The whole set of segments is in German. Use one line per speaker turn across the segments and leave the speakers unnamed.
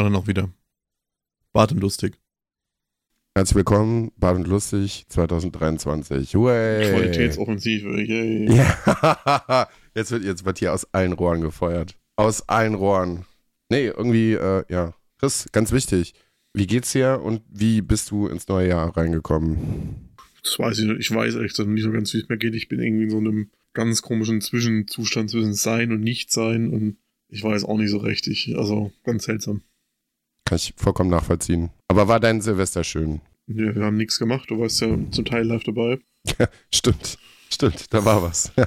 alle noch wieder. Bart und lustig.
Herzlich willkommen, Bart und lustig 2023. Huey.
Qualitätsoffensive, yay.
Ja, jetzt wird, jetzt wird hier aus allen Rohren gefeuert. Aus allen Rohren. Nee, irgendwie, äh, ja. Chris, ganz wichtig. Wie geht's dir und wie bist du ins neue Jahr reingekommen?
Das weiß ich nicht. Ich weiß echt nicht so ganz, wie es mir geht. Ich bin irgendwie in so einem ganz komischen Zwischenzustand zwischen Sein und Nichtsein und ich weiß auch nicht so recht. Ich, also ganz seltsam.
Kann ich vollkommen nachvollziehen. Aber war dein Silvester schön?
Ja, wir haben nichts gemacht. Du warst ja zum Teil live dabei.
Ja, stimmt. Stimmt, da war was. Ja.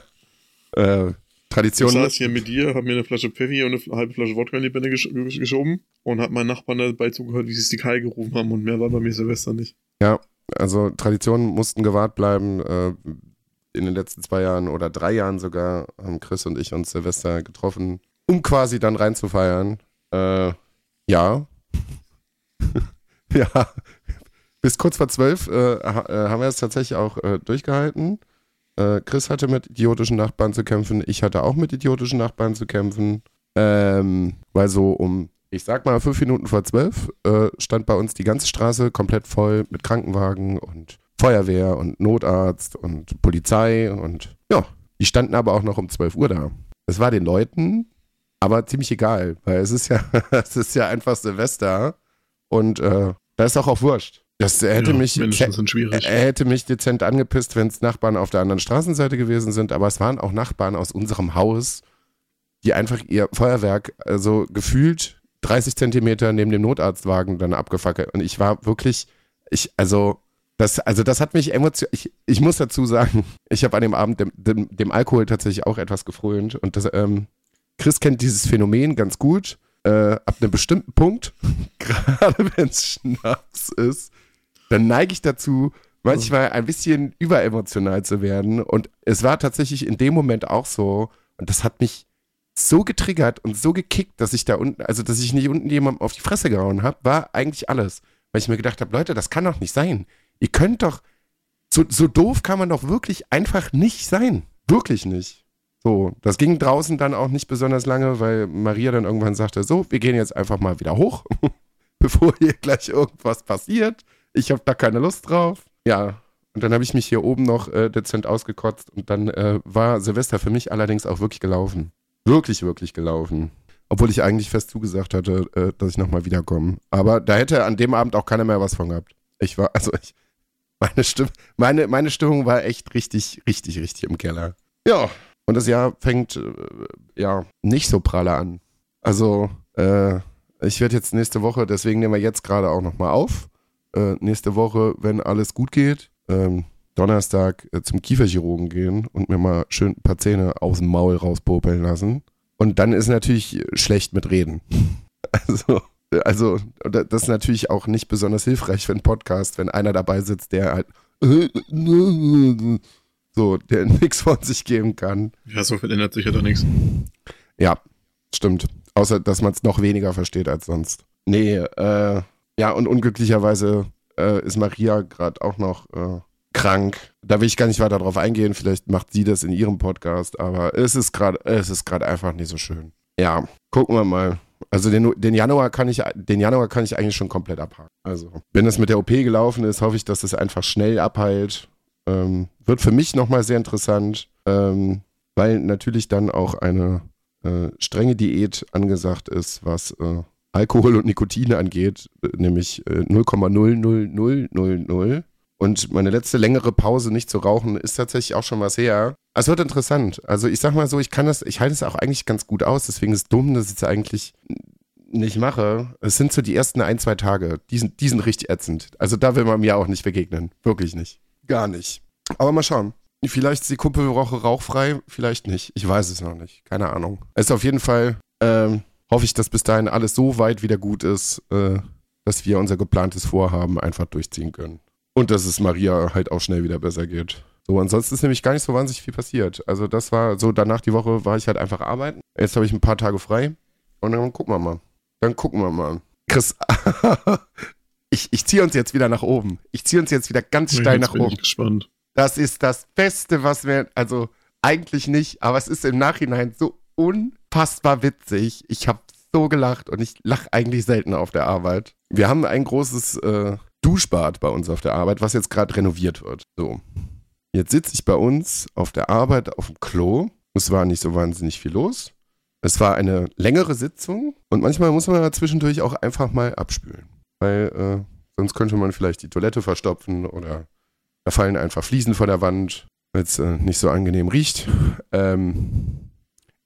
Äh, Tradition.
Ich saß hier mit dir, habe mir eine Flasche Pfeffi und eine halbe Flasche Wodka in die Bände gesch geschoben und habe meinen Nachbarn dabei zugehört, wie sie die Kai gerufen haben und mehr war bei mir Silvester nicht.
Ja, also Traditionen mussten gewahrt bleiben. Äh, in den letzten zwei Jahren oder drei Jahren sogar haben Chris und ich uns Silvester getroffen, um quasi dann reinzufeiern. Äh, ja. ja. Bis kurz vor zwölf äh, äh, haben wir es tatsächlich auch äh, durchgehalten. Äh, Chris hatte mit idiotischen Nachbarn zu kämpfen, ich hatte auch mit idiotischen Nachbarn zu kämpfen. Ähm, weil so um, ich sag mal, fünf Minuten vor zwölf äh, stand bei uns die ganze Straße komplett voll mit Krankenwagen und Feuerwehr und Notarzt und Polizei und ja, die standen aber auch noch um 12 Uhr da. Es war den Leuten aber ziemlich egal, weil es ist ja, es ist ja einfach Silvester und äh, da ist auch auch wurscht. Das hätte ja, mich, er hätte mich dezent angepisst, wenn es Nachbarn auf der anderen Straßenseite gewesen sind, aber es waren auch Nachbarn aus unserem Haus, die einfach ihr Feuerwerk, also gefühlt 30 Zentimeter neben dem Notarztwagen dann abgefackelt. Und ich war wirklich, ich, also, das, also das hat mich emotional, ich, ich muss dazu sagen, ich habe an dem Abend dem, dem, dem, Alkohol tatsächlich auch etwas gefrönt. Und das, ähm, Chris kennt dieses Phänomen ganz gut. Äh, ab einem bestimmten Punkt, gerade wenn es Schnaps ist, dann neige ich dazu, manchmal ein bisschen überemotional zu werden. Und es war tatsächlich in dem Moment auch so. Und das hat mich so getriggert und so gekickt, dass ich da unten, also dass ich nicht unten jemandem auf die Fresse gehauen habe, war eigentlich alles. Weil ich mir gedacht habe, Leute, das kann doch nicht sein. Ihr könnt doch, so, so doof kann man doch wirklich einfach nicht sein. Wirklich nicht. So, das ging draußen dann auch nicht besonders lange, weil Maria dann irgendwann sagte, so, wir gehen jetzt einfach mal wieder hoch, bevor hier gleich irgendwas passiert. Ich habe da keine Lust drauf. Ja, und dann habe ich mich hier oben noch äh, dezent ausgekotzt und dann äh, war Silvester für mich allerdings auch wirklich gelaufen. Wirklich, wirklich gelaufen. Obwohl ich eigentlich fest zugesagt hatte, äh, dass ich nochmal wiederkomme. Aber da hätte an dem Abend auch keiner mehr was von gehabt. Ich war, also ich, meine, Stimm, meine, meine Stimmung war echt richtig, richtig, richtig im Keller. Ja, und das Jahr fängt äh, ja nicht so pralle an. Also, äh, ich werde jetzt nächste Woche, deswegen nehmen wir jetzt gerade auch nochmal auf äh, nächste Woche, wenn alles gut geht, ähm, Donnerstag äh, zum Kieferchirurgen gehen und mir mal schön ein paar Zähne aus dem Maul rauspopeln lassen. Und dann ist natürlich schlecht mit Reden. also, also, das ist natürlich auch nicht besonders hilfreich für einen Podcast, wenn einer dabei sitzt, der halt so, der nichts von sich geben kann.
Ja, so verändert sich ja doch nichts.
Ja, stimmt. Außer, dass man es noch weniger versteht als sonst. Nee, äh, ja, und unglücklicherweise äh, ist Maria gerade auch noch äh, krank. Da will ich gar nicht weiter drauf eingehen. Vielleicht macht sie das in ihrem Podcast, aber es ist gerade, es ist gerade einfach nicht so schön. Ja, gucken wir mal. Also den, den, Januar kann ich, den Januar kann ich eigentlich schon komplett abhaken. Also, wenn es mit der OP gelaufen ist, hoffe ich, dass es einfach schnell abheilt. Ähm, wird für mich nochmal sehr interessant, ähm, weil natürlich dann auch eine äh, strenge Diät angesagt ist, was äh, Alkohol und Nikotin angeht, nämlich 0,00000. Äh, und meine letzte längere Pause nicht zu rauchen ist tatsächlich auch schon was her. Es wird interessant. Also ich sag mal so, ich kann das, ich halte es auch eigentlich ganz gut aus. Deswegen ist es dumm, dass ich es eigentlich nicht mache. Es sind so die ersten ein, zwei Tage. Die sind, die sind richtig ätzend. Also da will man mir auch nicht begegnen. Wirklich nicht. Gar nicht. Aber mal schauen. Vielleicht ist die Kumpelwoche rauchfrei, vielleicht nicht. Ich weiß es noch nicht. Keine Ahnung. Es ist auf jeden Fall ähm, hoffe ich, dass bis dahin alles so weit wieder gut ist, äh, dass wir unser geplantes Vorhaben einfach durchziehen können. Und dass es Maria halt auch schnell wieder besser geht. So, ansonsten ist nämlich gar nicht so wahnsinnig viel passiert. Also das war so, danach die Woche war ich halt einfach arbeiten. Jetzt habe ich ein paar Tage frei. Und dann gucken wir mal. Dann gucken wir mal. Chris, ich, ich ziehe uns jetzt wieder nach oben. Ich ziehe uns jetzt wieder ganz steil nach oben. Ich
gespannt.
Das ist das Beste, was wir, also eigentlich nicht, aber es ist im Nachhinein so unfassbar witzig. Ich habe so gelacht und ich lache eigentlich selten auf der Arbeit. Wir haben ein großes äh, Duschbad bei uns auf der Arbeit, was jetzt gerade renoviert wird. So. Jetzt sitze ich bei uns auf der Arbeit auf dem Klo. Es war nicht so wahnsinnig viel los. Es war eine längere Sitzung und manchmal muss man zwischendurch auch einfach mal abspülen. Weil äh, sonst könnte man vielleicht die Toilette verstopfen oder da fallen einfach Fliesen vor der Wand, weil es äh, nicht so angenehm riecht. Ähm,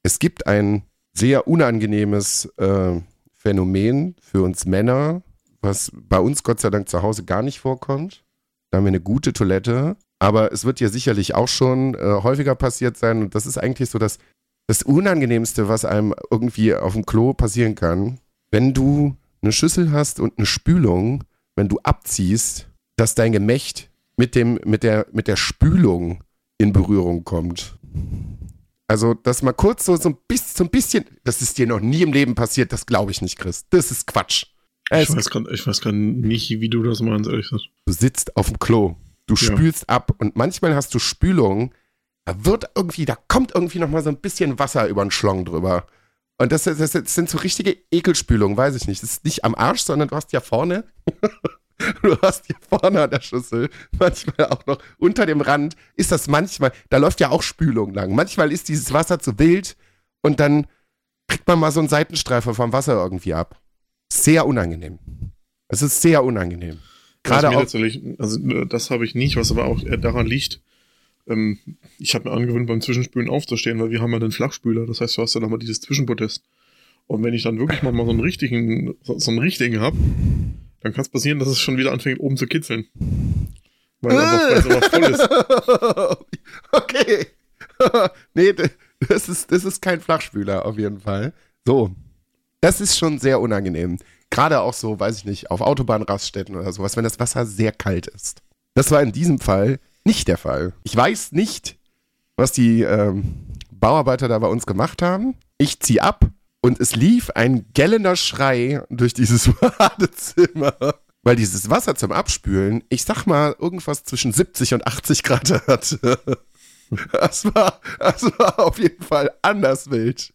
es gibt ein sehr unangenehmes äh, Phänomen für uns Männer, was bei uns Gott sei Dank zu Hause gar nicht vorkommt. Da haben wir eine gute Toilette, aber es wird ja sicherlich auch schon äh, häufiger passiert sein und das ist eigentlich so das das Unangenehmste, was einem irgendwie auf dem Klo passieren kann, wenn du eine Schüssel hast und eine Spülung, wenn du abziehst, dass dein Gemächt mit, dem, mit, der, mit der Spülung in Berührung kommt. Also, dass mal kurz so, so, ein bisschen, so ein bisschen, das ist dir noch nie im Leben passiert, das glaube ich nicht, Chris. Das ist Quatsch.
Ich weiß, grad, ich weiß gar nicht, wie du das meinst, ehrlich gesagt.
Du sitzt auf dem Klo, du ja. spülst ab und manchmal hast du Spülungen, da wird irgendwie, da kommt irgendwie noch mal so ein bisschen Wasser über den Schlong drüber. Und das, das, das sind so richtige Ekelspülungen, weiß ich nicht. Das ist nicht am Arsch, sondern du hast ja vorne, du hast hier vorne an der Schüssel, manchmal auch noch unter dem Rand, ist das manchmal, da läuft ja auch Spülung lang. Manchmal ist dieses Wasser zu wild und dann kriegt man mal so einen Seitenstreifer vom Wasser irgendwie ab. Sehr unangenehm. Es ist sehr unangenehm.
Gerade auch. Also, das habe ich nicht, was aber auch daran liegt, ähm, ich habe mir angewöhnt, beim Zwischenspülen aufzustehen, weil wir haben ja den Flachspüler. Das heißt, du hast ja nochmal dieses Zwischenprotest. Und wenn ich dann wirklich mal, mal so einen richtigen, so, so einen richtigen habe, dann kann es passieren, dass es schon wieder anfängt, oben zu kitzeln. Weil einfach, weil es aber voll
ist. Okay. nee, das ist, das ist kein Flachspüler auf jeden Fall. So. Das ist schon sehr unangenehm. Gerade auch so, weiß ich nicht, auf Autobahnraststätten oder sowas, wenn das Wasser sehr kalt ist. Das war in diesem Fall nicht der Fall. Ich weiß nicht, was die ähm, Bauarbeiter da bei uns gemacht haben. Ich ziehe ab und es lief ein gellender Schrei durch dieses Badezimmer. Weil dieses Wasser zum Abspülen, ich sag mal, irgendwas zwischen 70 und 80 Grad hatte. Das war, das war auf jeden Fall anders wild.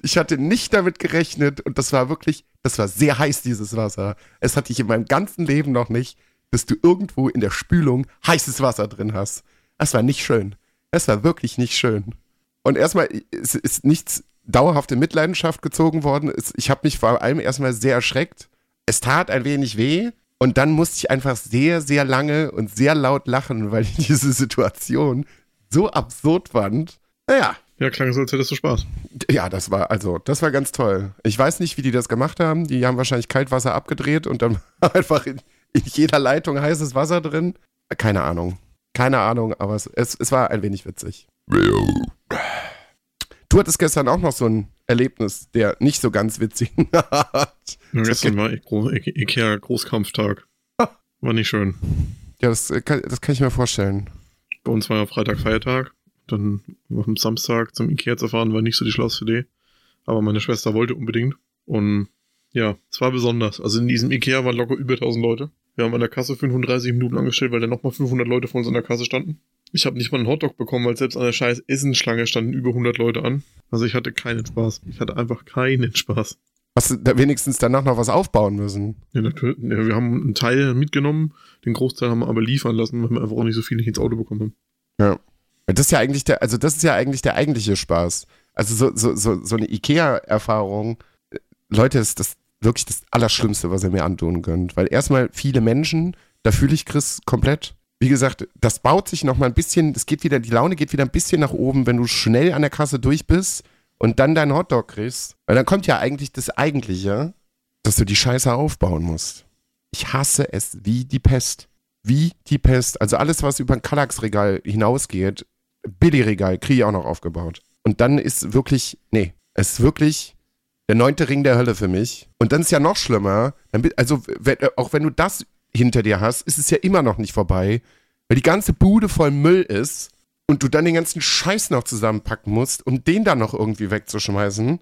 Ich hatte nicht damit gerechnet und das war wirklich, das war sehr heiß, dieses Wasser. Es hatte ich in meinem ganzen Leben noch nicht dass du irgendwo in der Spülung heißes Wasser drin hast. Das war nicht schön. Das war wirklich nicht schön. Und erstmal ist, ist nichts dauerhaft in Mitleidenschaft gezogen worden. Ich habe mich vor allem erstmal sehr erschreckt. Es tat ein wenig weh. Und dann musste ich einfach sehr, sehr lange und sehr laut lachen, weil ich diese Situation so absurd fand. Naja.
Ja, klang so, als hättest du Spaß.
Ja, das war, also, das war ganz toll. Ich weiß nicht, wie die das gemacht haben. Die haben wahrscheinlich Kaltwasser abgedreht und dann einfach in, in jeder Leitung heißes Wasser drin. Keine Ahnung. Keine Ahnung, aber es, es, es war ein wenig witzig. Du hattest gestern auch noch so ein Erlebnis, der nicht so ganz witzig
war. Ja, gestern war Ikea Großkampftag. War nicht schön.
Ja, das kann, das kann ich mir vorstellen.
Bei uns war ja Freitag Feiertag. Dann am Samstag zum Ikea zu fahren, war nicht so die schlauste Idee. Aber meine Schwester wollte unbedingt. Und ja, es war besonders. Also in diesem Ikea waren locker über 1000 Leute. Wir haben an der Kasse 35 Minuten angestellt, weil da nochmal 500 Leute vor uns an der Kasse standen. Ich habe nicht mal einen Hotdog bekommen, weil selbst an der scheiß Essenschlange standen über 100 Leute an. Also ich hatte keinen Spaß. Ich hatte einfach keinen Spaß.
Hast du da wenigstens danach noch was aufbauen müssen?
Ja, natürlich. Ja, wir haben einen Teil mitgenommen, den Großteil haben wir aber liefern lassen, weil wir einfach auch nicht so viel nicht ins Auto bekommen haben.
Ja. Das ist ja eigentlich der, also das ist ja eigentlich der eigentliche Spaß. Also so, so, so, so eine IKEA-Erfahrung, Leute, das, das, wirklich das Allerschlimmste, was ihr mir antun könnt. Weil erstmal viele Menschen, da fühle ich Chris komplett. Wie gesagt, das baut sich noch mal ein bisschen, es geht wieder, die Laune geht wieder ein bisschen nach oben, wenn du schnell an der Kasse durch bist und dann deinen Hotdog kriegst. Weil dann kommt ja eigentlich das Eigentliche, dass du die Scheiße aufbauen musst. Ich hasse es wie die Pest. Wie die Pest. Also alles, was über ein Kallax-Regal hinausgeht, Billy-Regal, kriege ich auch noch aufgebaut. Und dann ist wirklich, nee, es ist wirklich der neunte Ring der Hölle für mich. Und dann ist ja noch schlimmer. Also, wenn, auch wenn du das hinter dir hast, ist es ja immer noch nicht vorbei, weil die ganze Bude voll Müll ist und du dann den ganzen Scheiß noch zusammenpacken musst, um den dann noch irgendwie wegzuschmeißen.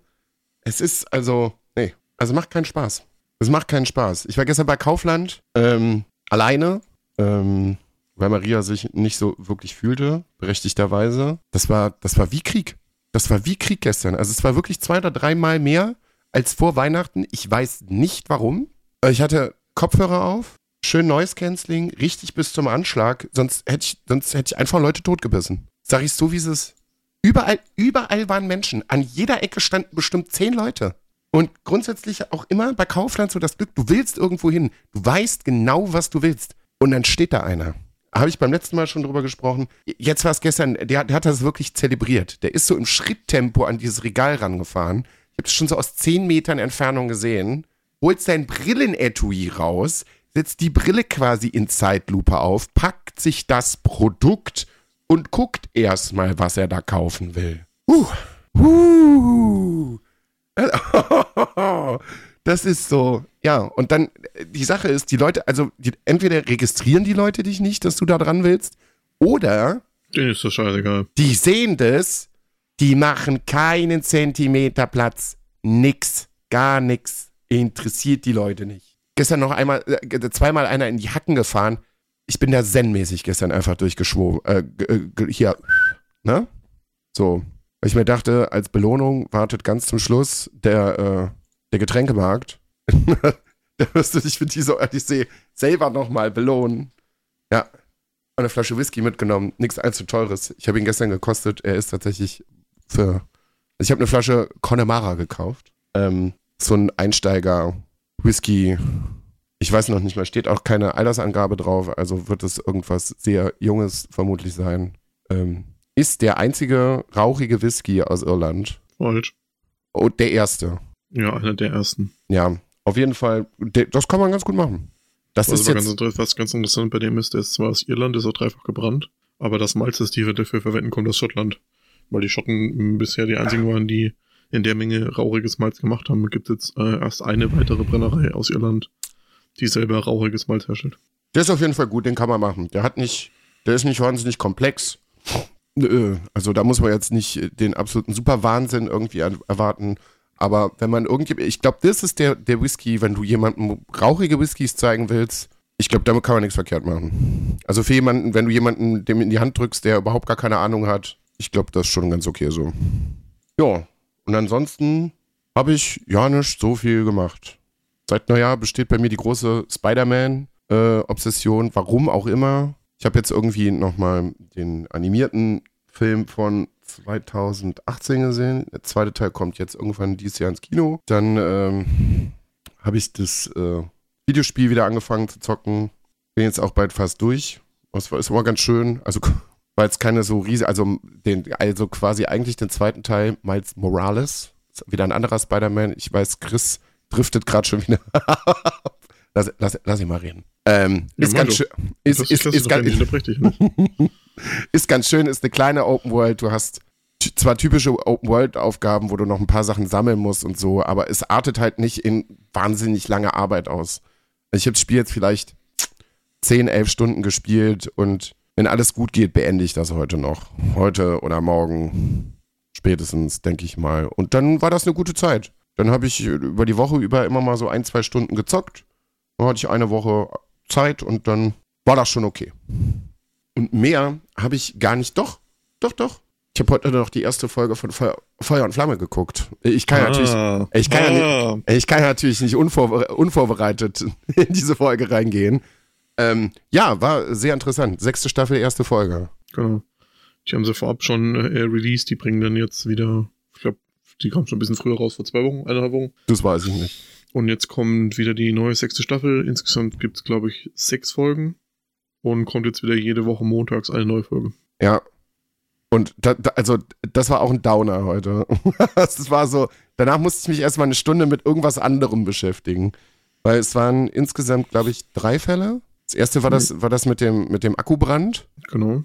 Es ist also, nee, also macht keinen Spaß. Es macht keinen Spaß. Ich war gestern bei Kaufland ähm, alleine, ähm, weil Maria sich nicht so wirklich fühlte, berechtigterweise. Das war, das war wie Krieg. Das war wie Krieg gestern. Also es war wirklich zwei oder dreimal mehr als vor Weihnachten. Ich weiß nicht warum. Ich hatte Kopfhörer auf, schön Noise Canceling, richtig bis zum Anschlag. Sonst hätte ich, sonst hätte ich einfach Leute totgebissen. Sag ich so, wie es ist. Überall, überall waren Menschen. An jeder Ecke standen bestimmt zehn Leute. Und grundsätzlich auch immer bei Kaufland so das Glück, du willst irgendwo hin. Du weißt genau, was du willst. Und dann steht da einer. Habe ich beim letzten Mal schon drüber gesprochen. Jetzt war es gestern, der, der hat das wirklich zelebriert. Der ist so im Schritttempo an dieses Regal rangefahren. Ich habe es schon so aus zehn Metern Entfernung gesehen. Holt sein Brillenetui raus, setzt die Brille quasi in Zeitlupe auf, packt sich das Produkt und guckt erstmal, was er da kaufen will. Uh, uh. Das ist so, ja. Und dann, die Sache ist, die Leute, also die, entweder registrieren die Leute dich nicht, dass du da dran willst, oder
Denen ist das scheißegal.
die sehen das, die machen keinen Zentimeter Platz. Nix, gar nix. Interessiert die Leute nicht. Gestern noch einmal, äh, zweimal einer in die Hacken gefahren. Ich bin da zen-mäßig gestern einfach durchgeschwoben. Äh, äh, hier, ne? So. Weil ich mir dachte, als Belohnung wartet ganz zum Schluss der, äh, der Getränkemarkt. da wirst du dich für diese Odyssee selber nochmal belohnen. Ja. Eine Flasche Whisky mitgenommen. Nichts allzu teures. Ich habe ihn gestern gekostet. Er ist tatsächlich für. Also ich habe eine Flasche Connemara gekauft. Ähm, so ein Einsteiger-Whisky. Ich weiß noch nicht mal, steht auch keine Altersangabe drauf, also wird es irgendwas sehr Junges vermutlich sein. Ähm, ist der einzige rauchige Whisky aus Irland.
Falsch.
Oh, der erste.
Ja, einer der ersten.
Ja, auf jeden Fall, das kann man ganz gut machen. Das
Was,
ist
ganz,
jetzt,
inter- was ganz interessant bei dem ist, der ist zwar aus Irland, ist auch dreifach gebrannt, aber das Malz, das die dafür verwenden, kommt aus Schottland. Weil die Schotten bisher die einzigen waren, die in der Menge rauchiges Malz gemacht haben. Gibt jetzt äh, erst eine weitere Brennerei aus Irland, die selber rauchiges Malz herstellt.
der ist auf jeden Fall gut, den kann man machen. Der hat nicht, der ist nicht wahnsinnig komplex. Nö, Also da muss man jetzt nicht den absoluten Superwahnsinn irgendwie erwarten. Aber wenn man irgendwie, ich glaube, das ist der, der Whisky, wenn du jemandem rauchige Whiskys zeigen willst, ich glaube, damit kann man nichts verkehrt machen. Also für jemanden, wenn du jemanden dem in die Hand drückst, der überhaupt gar keine Ahnung hat, ich glaube, das ist schon ganz okay so. Ja, und ansonsten habe ich ja nicht so viel gemacht. Seit Neujahr besteht bei mir die große Spider-Man-Obsession, warum auch immer. Ich habe jetzt irgendwie nochmal den animierten Film von 2018 gesehen. Der zweite Teil kommt jetzt irgendwann dieses Jahr ins Kino. Dann ähm, habe ich das äh, Videospiel wieder angefangen zu zocken. Bin jetzt auch bald fast durch. Das war, ist immer ganz schön. Also war jetzt keine so riesige, also den, also quasi eigentlich den zweiten Teil, Miles Morales. Ist wieder ein anderer Spider-Man. Ich weiß, Chris driftet gerade schon wieder. lass, lass, lass ihn mal reden. Ähm,
Ja,
ist ganz schön. Ist, ist, ist,
nicht unterbrech dich, ne?
ist ganz schön, ist eine kleine Open World. Du hast zwar typische Open World Aufgaben, wo du noch ein paar Sachen sammeln musst und so, aber es artet halt nicht in wahnsinnig lange Arbeit aus. Ich habe das Spiel jetzt vielleicht 10, 11 Stunden gespielt und wenn alles gut geht, beende ich das heute noch. Heute oder morgen spätestens, denke ich mal. Und dann war das eine gute Zeit. Dann habe ich über die Woche über immer mal so ein, zwei Stunden gezockt. Dann hatte ich eine Woche Zeit und dann war das schon okay. Und mehr habe ich gar nicht. Doch, doch, doch. Ich habe heute noch die erste Folge von Feuer, Feuer und Flamme geguckt. Ich kann natürlich,
Ah.
ich kann ja
ah.
ich kann natürlich nicht unvor, unvorbereitet in diese Folge reingehen. Ähm, ja, war sehr interessant. Sechste Staffel, erste Folge.
Genau. Die haben sie vorab schon äh, released, die bringen dann jetzt wieder, ich glaube, die kam schon ein bisschen früher raus, vor zwei Wochen, eineinhalb Wochen.
Das weiß ich nicht.
Und jetzt kommt wieder die neue sechste Staffel. Insgesamt gibt es, glaube ich, sechs Folgen. Und kommt jetzt wieder jede Woche montags eine neue Folge.
Ja. Und da, da, also, das war auch ein Downer heute. das war so, danach musste ich mich erstmal eine Stunde mit irgendwas anderem beschäftigen. Weil es waren insgesamt, glaube ich, drei Fälle. Das erste war das, war das mit dem, mit dem Akkubrand.
Genau.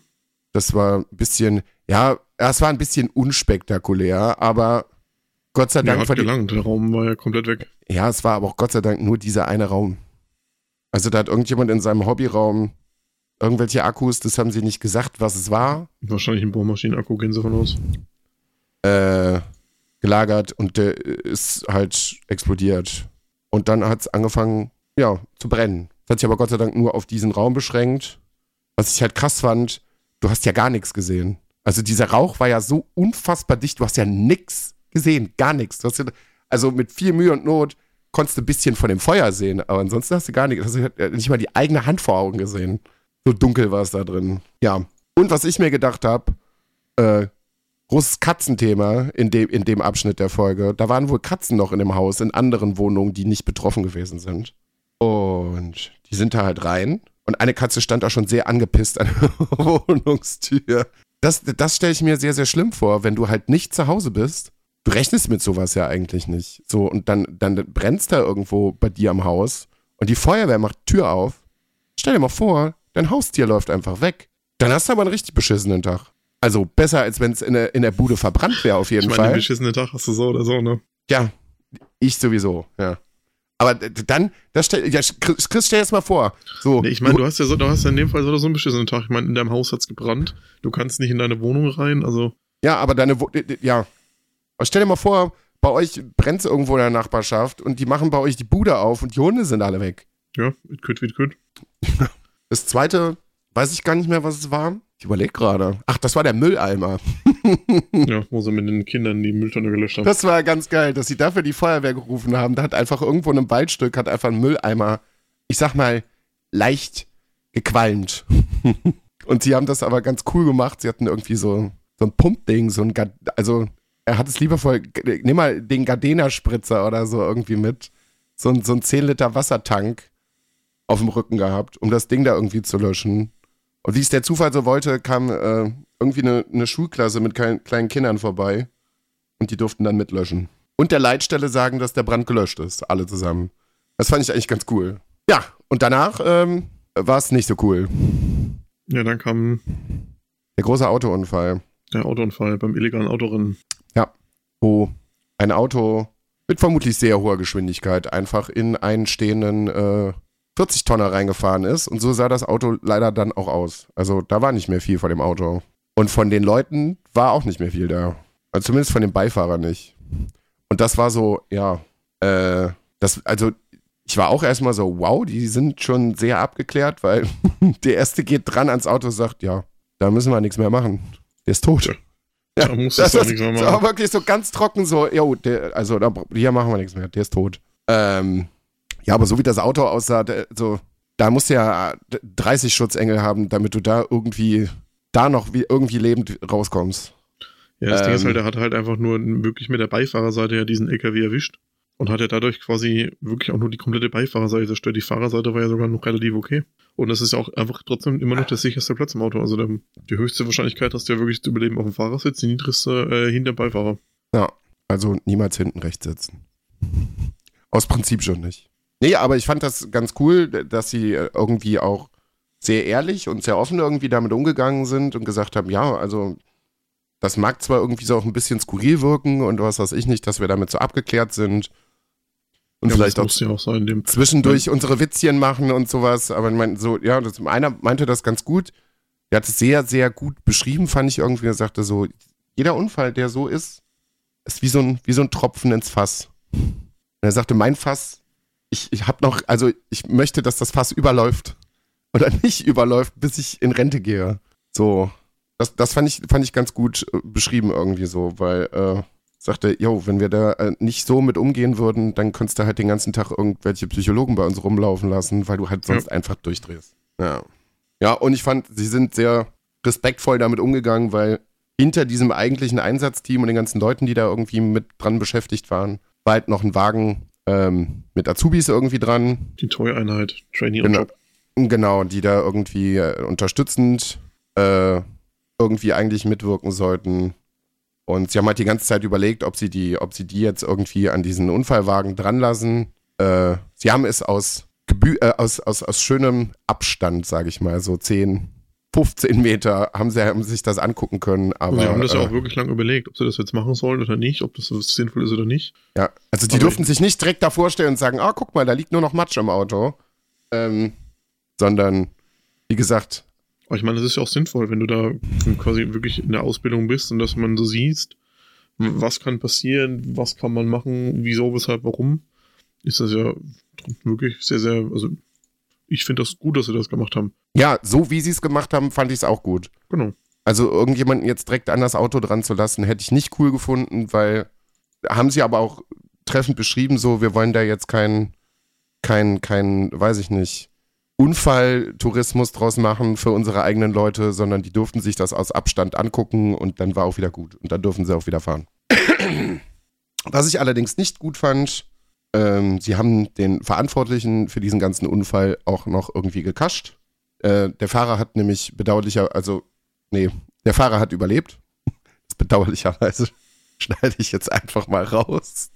Das war ein bisschen, ja, es war ein bisschen unspektakulär, aber Gott sei Dank
hat
war die,
gelangt. Der Raum war ja komplett weg.
Ja, es war aber auch Gott sei Dank nur dieser eine Raum. Also da hat irgendjemand in seinem Hobbyraum irgendwelche Akkus, das haben sie nicht gesagt, was es war,
Wahrscheinlich ein Bohrmaschinenakku, gehen sie von aus.
äh, gelagert und der ist halt explodiert. Und dann hat es angefangen, ja, zu brennen. Das hat sich aber Gott sei Dank nur auf diesen Raum beschränkt. Was ich halt krass fand, du hast ja gar nichts gesehen. Also dieser Rauch war ja so unfassbar dicht, du hast ja nix gesehen, gar nichts. Du hast ja, Also mit viel Mühe und Not konntest du ein bisschen von dem Feuer sehen, aber ansonsten hast du gar nicht, hast du nicht mal die eigene Hand vor Augen gesehen. So dunkel war es da drin. Ja. Und was ich mir gedacht habe, äh, großes Katzenthema in dem, in dem Abschnitt der Folge. Da waren wohl Katzen noch in dem Haus, in anderen Wohnungen, die nicht betroffen gewesen sind. Und die sind da halt rein. Und eine Katze stand da schon sehr angepisst an der Wohnungstür. Das, das stelle ich mir sehr, sehr schlimm vor, wenn du halt nicht zu Hause bist. Du rechnest mit sowas ja eigentlich nicht. So, und dann, dann brennst da irgendwo bei dir am Haus und die Feuerwehr macht Tür auf. Stell dir mal vor, dein Haustier läuft einfach weg. Dann hast du aber einen richtig beschissenen Tag. Also besser, als wenn es in der, in der Bude verbrannt wäre, auf jeden ich meine, Fall.
Den beschissenen Tag hast du so oder so, ne?
Ja, ich sowieso, ja. Aber dann, das stell, ja, Chris, stell jetzt mal vor. So,
nee, ich meine, du hast ja so, du hast ja in dem Fall so, oder so einen beschissenen Tag. Ich meine, in deinem Haus hat's gebrannt. Du kannst nicht in deine Wohnung rein, also.
Ja, aber deine, ja. Aber stell dir mal vor, bei euch brennt es irgendwo in der Nachbarschaft und die machen bei euch die Bude auf und die Hunde sind alle weg.
Ja, it could, it could.
Das zweite, weiß ich gar nicht mehr, was es war. Ich überlege gerade. Ach, das war der Mülleimer.
ja, wo sie mit den Kindern die Mülltonne gelöscht haben.
Das war ganz geil, dass sie dafür die Feuerwehr gerufen haben. Da hat einfach irgendwo in einem Waldstück hat einfach ein Mülleimer, ich sag mal, leicht gequalmt. Und sie haben das aber ganz cool gemacht. Sie hatten irgendwie so, so ein Pumpding, so ein, also er hat es liebevoll, nimm mal den Gardena-Spritzer oder so irgendwie mit. So ein, so ein 10 Liter Wassertank auf dem Rücken gehabt, um das Ding da irgendwie zu löschen. Und wie es der Zufall so wollte, kam äh, irgendwie eine, eine, Schulklasse mit klein, kleinen Kindern vorbei und die durften dann mitlöschen. Und der Leitstelle sagen, dass der Brand gelöscht ist, alle zusammen. Das fand ich eigentlich ganz cool. Ja, und danach ähm, war es nicht so cool.
Ja, dann kam
der große Autounfall.
Der Autounfall beim illegalen Autorennen.
Ja, wo ein Auto mit vermutlich sehr hoher Geschwindigkeit einfach in einen stehenden äh, 40 Tonner reingefahren ist. Und so sah das Auto leider dann auch aus. Also da war nicht mehr viel von dem Auto. Und von den Leuten war auch nicht mehr viel da. Also zumindest von dem Beifahrer nicht. Und das war so, ja, äh, das, also ich war auch erstmal so, wow, die sind schon sehr abgeklärt, weil der erste geht dran ans Auto und sagt, ja, da müssen wir nichts mehr machen. Der ist tot.
Ja, da muss das, das nichts mehr machen.
Aber wirklich so ganz trocken so, jo, der, also da, hier machen wir nichts mehr, der ist tot. Ähm, ja, aber so wie das Auto aussah, so, da musst du ja 30 Schutzengel haben, damit du da irgendwie, da noch wie, irgendwie lebend rauskommst.
Ja, das ähm, Ding ist halt, ähm. er hat halt einfach nur wirklich mit der Beifahrerseite ja diesen LKW erwischt und hat ja dadurch quasi wirklich auch nur die komplette Beifahrerseite zerstört. Die Fahrerseite war ja sogar noch relativ okay. Und das ist ja auch einfach trotzdem immer noch der sicherste Platz im Auto. Also der, die höchste Wahrscheinlichkeit hast du ja wirklich zu überleben auf dem Fahrersitz, die niedrigste äh, hinter dem Beifahrer.
Ja, also niemals hinten rechts sitzen. Aus Prinzip schon nicht. Nee, aber ich fand das ganz cool, dass sie äh, irgendwie auch sehr ehrlich und sehr offen irgendwie damit umgegangen sind und gesagt haben, ja, also das mag zwar irgendwie so auch ein bisschen skurril wirken und was weiß ich nicht, dass wir damit so abgeklärt sind und ja, vielleicht auch,
ja auch sein,
zwischendurch ja. unsere Witzchen machen und sowas, aber mein, so, ja, das, einer meinte das ganz gut, der hat es sehr, sehr gut beschrieben, fand ich irgendwie, er sagte so, jeder Unfall, der so ist, ist wie so ein, wie so ein Tropfen ins Fass. Und er sagte, mein Fass ich, ich habe noch, also ich möchte, dass das Fass überläuft. Oder nicht überläuft, bis ich in Rente gehe. So. Das, das fand, ich, fand ich ganz gut äh, beschrieben irgendwie so, weil äh, sagte, jo, wenn wir da äh, nicht so mit umgehen würden, dann könntest du halt den ganzen Tag irgendwelche Psychologen bei uns rumlaufen lassen, weil du halt sonst ja. einfach durchdrehst. Ja. Ja, und ich fand, sie sind sehr respektvoll damit umgegangen, weil hinter diesem eigentlichen Einsatzteam und den ganzen Leuten, die da irgendwie mit dran beschäftigt waren, war halt noch ein Wagen ähm, mit Azubis irgendwie dran.
Die Toy-Einheit, Trainee
genau. Genau, die da irgendwie äh, unterstützend äh, irgendwie eigentlich mitwirken sollten. Und sie haben halt die ganze Zeit überlegt, ob sie die, ob sie die jetzt irgendwie an diesen Unfallwagen dranlassen. Äh, sie haben es aus, Gebü äh, aus, aus, aus schönem Abstand, sage ich mal, so 10, 15 Meter haben sie haben sich das angucken können. Aber,
sie haben das
ja
äh, auch wirklich lange überlegt, ob sie das jetzt machen sollen oder nicht, ob das sinnvoll ist oder nicht.
Ja, also die aber durften sich nicht direkt davor stellen und sagen, ah, guck mal, da liegt nur noch Matsch im Auto. Ähm, sondern, wie gesagt.
ich meine, das ist ja auch sinnvoll, wenn du da quasi wirklich in der Ausbildung bist und dass man so siehst, was kann passieren, was kann man machen, wieso, weshalb, warum, ist das ja wirklich sehr, sehr, also ich finde das gut, dass sie das gemacht haben.
Ja, so wie sie es gemacht haben, fand ich es auch gut.
Genau.
Also irgendjemanden jetzt direkt an das Auto dran zu lassen, hätte ich nicht cool gefunden, weil haben sie aber auch treffend beschrieben, so, wir wollen da jetzt kein, kein, kein, weiß ich nicht, Unfalltourismus draus machen für unsere eigenen Leute, sondern die durften sich das aus Abstand angucken und dann war auch wieder gut. Und dann durften sie auch wieder fahren. Was ich allerdings nicht gut fand, ähm, sie haben den Verantwortlichen für diesen ganzen Unfall auch noch irgendwie gekascht. Äh, der Fahrer hat nämlich bedauerlicher, also, nee, der Fahrer hat überlebt. Bedauerlicherweise schneide ich jetzt einfach mal raus.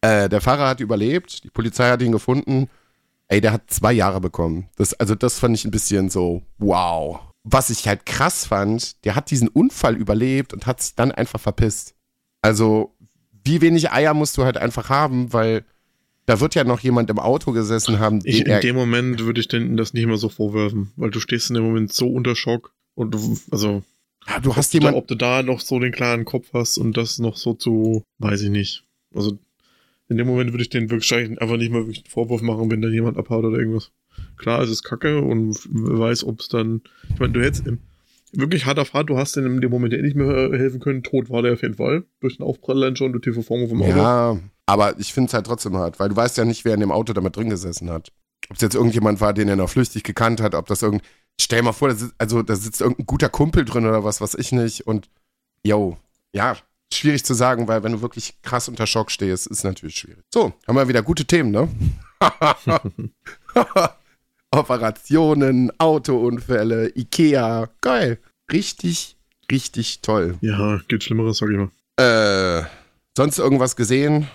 Äh, der Fahrer hat überlebt, die Polizei hat ihn gefunden. Ey, der hat zwei Jahre bekommen. Das, also, das fand ich ein bisschen so, wow. Was ich halt krass fand, der hat diesen Unfall überlebt und hat sich dann einfach verpisst. Also, wie wenig Eier musst du halt einfach haben, weil da wird ja noch jemand im Auto gesessen haben.
Ich, in dem Moment würde ich denn das nicht immer so vorwerfen, weil du stehst in dem Moment so unter Schock und du, also.
Ja, du hast jemand.
Ob du da noch so den klaren Kopf hast und das noch so zu, weiß ich nicht. Also, in dem Moment würde ich den wirklich einfach nicht mal wirklich einen Vorwurf machen, wenn da jemand abhaut oder irgendwas. Klar, es ist kacke und wer weiß, ob es dann, ich meine, du hättest im, wirklich harter Fahrt, du hast in dem Moment eh nicht mehr helfen können. Tot war der auf jeden Fall. Durch den Aufprall schon, durch die Verformung vom Auto.
Ja, aber ich finde es halt trotzdem hart, weil du weißt ja nicht, wer in dem Auto damit drin gesessen hat. Ob es jetzt irgendjemand war, den er noch flüchtig gekannt hat, ob das irgend. Stell mal vor, da sitzt, also da sitzt irgendein guter Kumpel drin oder was, was ich nicht. Und yo, ja, schwierig zu sagen, weil wenn du wirklich krass unter Schock stehst, ist natürlich schwierig. So, haben wir wieder gute Themen, ne? Operationen, Autounfälle, Ikea, geil. Richtig, richtig toll.
Ja, geht Schlimmeres, sag ich mal.
Äh, sonst irgendwas gesehen?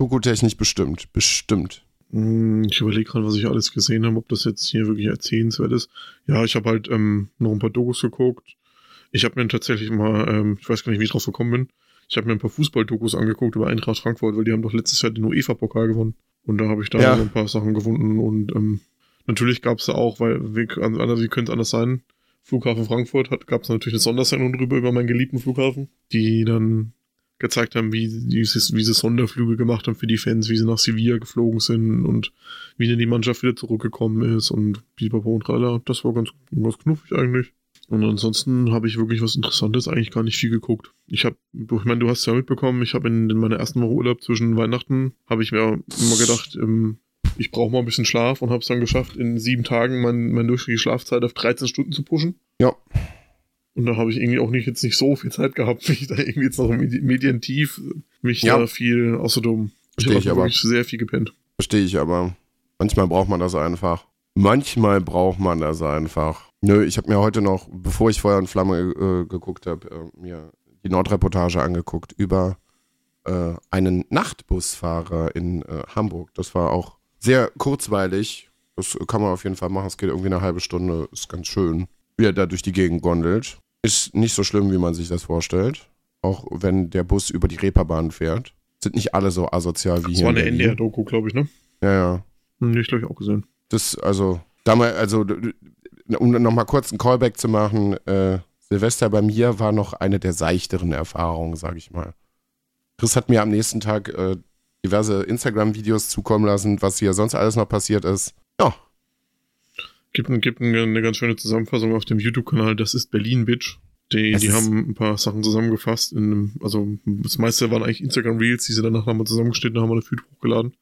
Doku-technisch bestimmt, bestimmt.
Hm, ich überlege gerade, was ich alles gesehen habe, ob das jetzt hier wirklich erzählenswert ist. Ja, ich habe halt ähm, noch ein paar Dokus geguckt. Ich habe mir tatsächlich mal, ähm, ich weiß gar nicht, wie ich drauf gekommen bin, ich habe mir ein paar Fußball-Dokus angeguckt über Eintracht Frankfurt, weil die haben doch letztes Jahr den UEFA-Pokal gewonnen. Und da habe ich da ja. so ein paar Sachen gefunden. Und ähm, natürlich gab es da auch, weil wie, wie könnte es anders sein, Flughafen Frankfurt gab es natürlich eine Sondersendung drüber über meinen geliebten Flughafen, die dann gezeigt haben, wie, wie, sie, wie sie Sonderflüge gemacht haben für die Fans, wie sie nach Sevilla geflogen sind und wie dann die Mannschaft wieder zurückgekommen ist und Biberpo und Tralla. Das war ganz, ganz knuffig eigentlich. Und ansonsten habe ich wirklich was Interessantes eigentlich gar nicht viel geguckt. Ich habe, ich meine, du hast ja mitbekommen, ich habe in, in meiner ersten Woche Urlaub zwischen Weihnachten, habe ich mir immer gedacht, ähm, ich brauche mal ein bisschen Schlaf und habe es dann geschafft, in sieben Tagen meine mein durchschnittliche Schlafzeit auf 13 Stunden zu pushen.
Ja.
Und da habe ich irgendwie auch nicht jetzt nicht so viel Zeit gehabt, mich da irgendwie jetzt noch medientiv mich ja. da viel außerdem.
Ich habe wirklich
sehr viel gepennt.
Verstehe ich, aber manchmal braucht man das einfach. Manchmal braucht man das einfach. Nö, ich habe mir heute noch, bevor ich Feuer und Flamme äh, geguckt habe, äh, mir die Nordreportage angeguckt über äh, einen Nachtbusfahrer in äh, Hamburg. Das war auch sehr kurzweilig. Das kann man auf jeden Fall machen. Es geht irgendwie eine halbe Stunde. Ist ganz schön wie er da durch die Gegend gondelt. Ist nicht so schlimm, wie man sich das vorstellt. Auch wenn der Bus über die Reeperbahn fährt. Sind nicht alle so asozial wie
das
hier.
Das war eine NDR-Doku, glaube ich, ne?
Ja, ja.
Hm, ich glaube ich auch gesehen.
Das, also, damals, also, um nochmal kurz einen Callback zu machen, äh, Silvester bei mir war noch eine der seichteren Erfahrungen, sage ich mal. Chris hat mir am nächsten Tag äh, diverse Instagram-Videos zukommen lassen, was hier sonst alles noch passiert ist. Ja,
Gibt, gibt eine ganz schöne Zusammenfassung auf dem YouTube-Kanal, das ist Berlin Bitch. Die, die haben ein paar Sachen zusammengefasst. In, also das meiste waren eigentlich Instagram-Reels, die sie danach nochmal zusammengeschnitten haben und auf YouTube hochgeladen.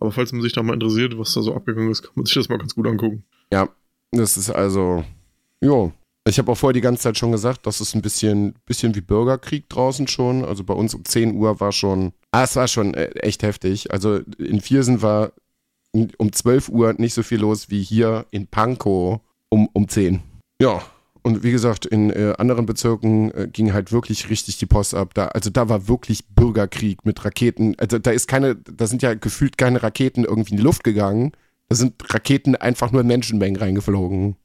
Aber falls man sich da mal interessiert, was da so abgegangen ist, kann man sich das mal ganz gut angucken.
Ja, das ist also, jo. Ich habe auch vorher die ganze Zeit schon gesagt, das ist ein bisschen, bisschen wie Bürgerkrieg draußen schon. Also bei uns um 10 Uhr war schon, ah, es war schon äh, echt heftig. Also in Viersen war um 12 Uhr nicht so viel los wie hier in Pankow um, um 10. Ja, und wie gesagt, in äh, anderen Bezirken äh, ging halt wirklich richtig die Post ab. Da, also da war wirklich Bürgerkrieg mit Raketen. Also da ist keine, da sind ja gefühlt keine Raketen irgendwie in die Luft gegangen. Da sind Raketen einfach nur in Menschenmengen reingeflogen.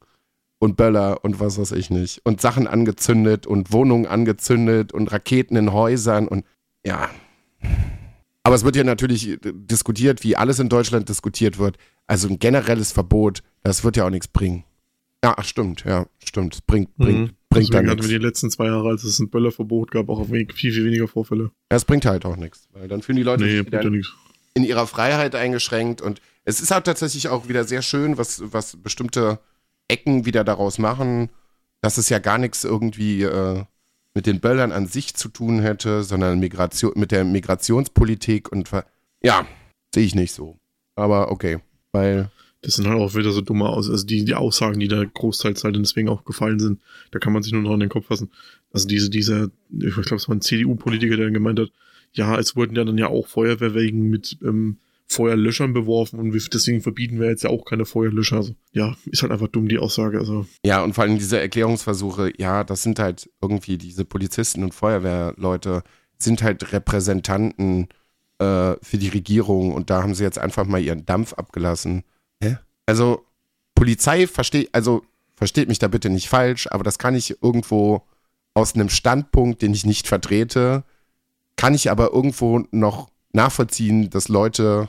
Und Böller und was weiß ich nicht. Und Sachen angezündet und Wohnungen angezündet und Raketen in Häusern und ja. Aber es wird ja natürlich äh, diskutiert, wie alles in Deutschland diskutiert wird. Also ein generelles Verbot, das wird ja auch nichts bringen. Ja, stimmt, ja, stimmt. Bringt, bringt, mhm. bringt
Deswegen hatten wir die letzten zwei Jahre, als es ein Böllerverbot gab, auch viel, viel weniger Vorfälle.
Das bringt halt auch nichts, weil dann fühlen die Leute
nee,
sich in ihrer Freiheit eingeschränkt und es ist halt tatsächlich auch wieder sehr schön, was, was bestimmte Ecken wieder daraus machen, dass es ja gar nichts irgendwie äh, mit den Böllern an sich zu tun hätte, sondern Migration, mit der Migrationspolitik und Ja, sehe ich nicht so. Aber okay, weil
Das sind halt auch wieder so dumme Aus also die, die Aussagen, die da großteils halt deswegen auch gefallen sind, da kann man sich nur noch in den Kopf fassen. Also diese, dieser, ich glaube, es war ein CDU-Politiker, der gemeint hat, ja, es wurden ja dann ja auch Feuerwehrwegen mit ähm, Feuerlöschern beworfen und deswegen verbieten wir jetzt ja auch keine Feuerlöscher. Also, ja, ist halt einfach dumm, die Aussage. Also,
Ja, und vor allem diese Erklärungsversuche, ja, das sind halt irgendwie diese Polizisten und Feuerwehrleute, sind halt Repräsentanten äh, für die Regierung und da haben sie jetzt einfach mal ihren Dampf abgelassen. Hä? Also, Polizei versteht, also versteht mich da bitte nicht falsch, aber das kann ich irgendwo aus einem Standpunkt, den ich nicht vertrete, kann ich aber irgendwo noch nachvollziehen, dass Leute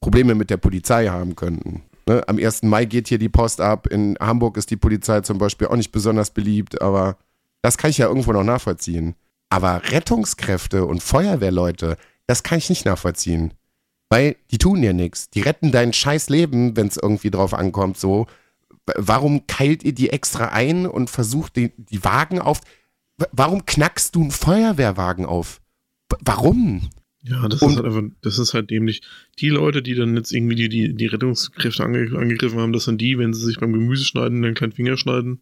Probleme mit der Polizei haben könnten. Ne? Am 1. Mai geht hier die Post ab. In Hamburg ist die Polizei zum Beispiel auch nicht besonders beliebt, aber das kann ich ja irgendwo noch nachvollziehen. Aber Rettungskräfte und Feuerwehrleute, das kann ich nicht nachvollziehen. Weil die tun dir nichts. Die retten dein scheiß Leben, wenn es irgendwie drauf ankommt. So, warum keilt ihr die extra ein und versucht die, die Wagen auf? Warum knackst du einen Feuerwehrwagen auf? Warum?
Ja, das
Und-
ist halt einfach, das ist halt dämlich. Die Leute, die dann jetzt irgendwie die, die, die Rettungskräfte ange, angegriffen haben, das sind die, wenn sie sich beim Gemüseschneiden den kleinen Finger schneiden,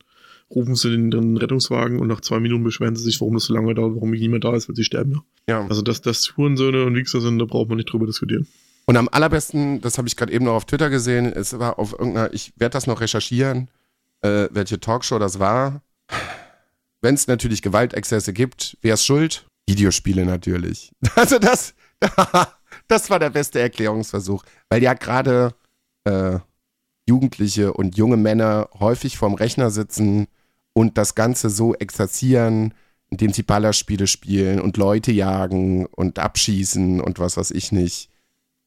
rufen sie den, den Rettungswagen und nach zwei Minuten beschweren sie sich, warum das so lange dauert, warum niemand da ist, weil sie sterben ja.
Ja.
Also, dass das Hurensöhne und Wichser sind, da braucht man nicht drüber diskutieren.
Und am allerbesten, das habe ich gerade eben noch auf Twitter gesehen, es war auf irgendeiner, ich werde das noch recherchieren, äh, welche Talkshow das war. Wenn es natürlich Gewaltexzesse gibt, wer ist schuld? Videospiele natürlich. Also das, das war der beste Erklärungsversuch, weil ja gerade äh, Jugendliche und junge Männer häufig vorm Rechner sitzen und das Ganze so exerzieren, indem sie Ballerspiele spielen und Leute jagen und abschießen und was weiß ich nicht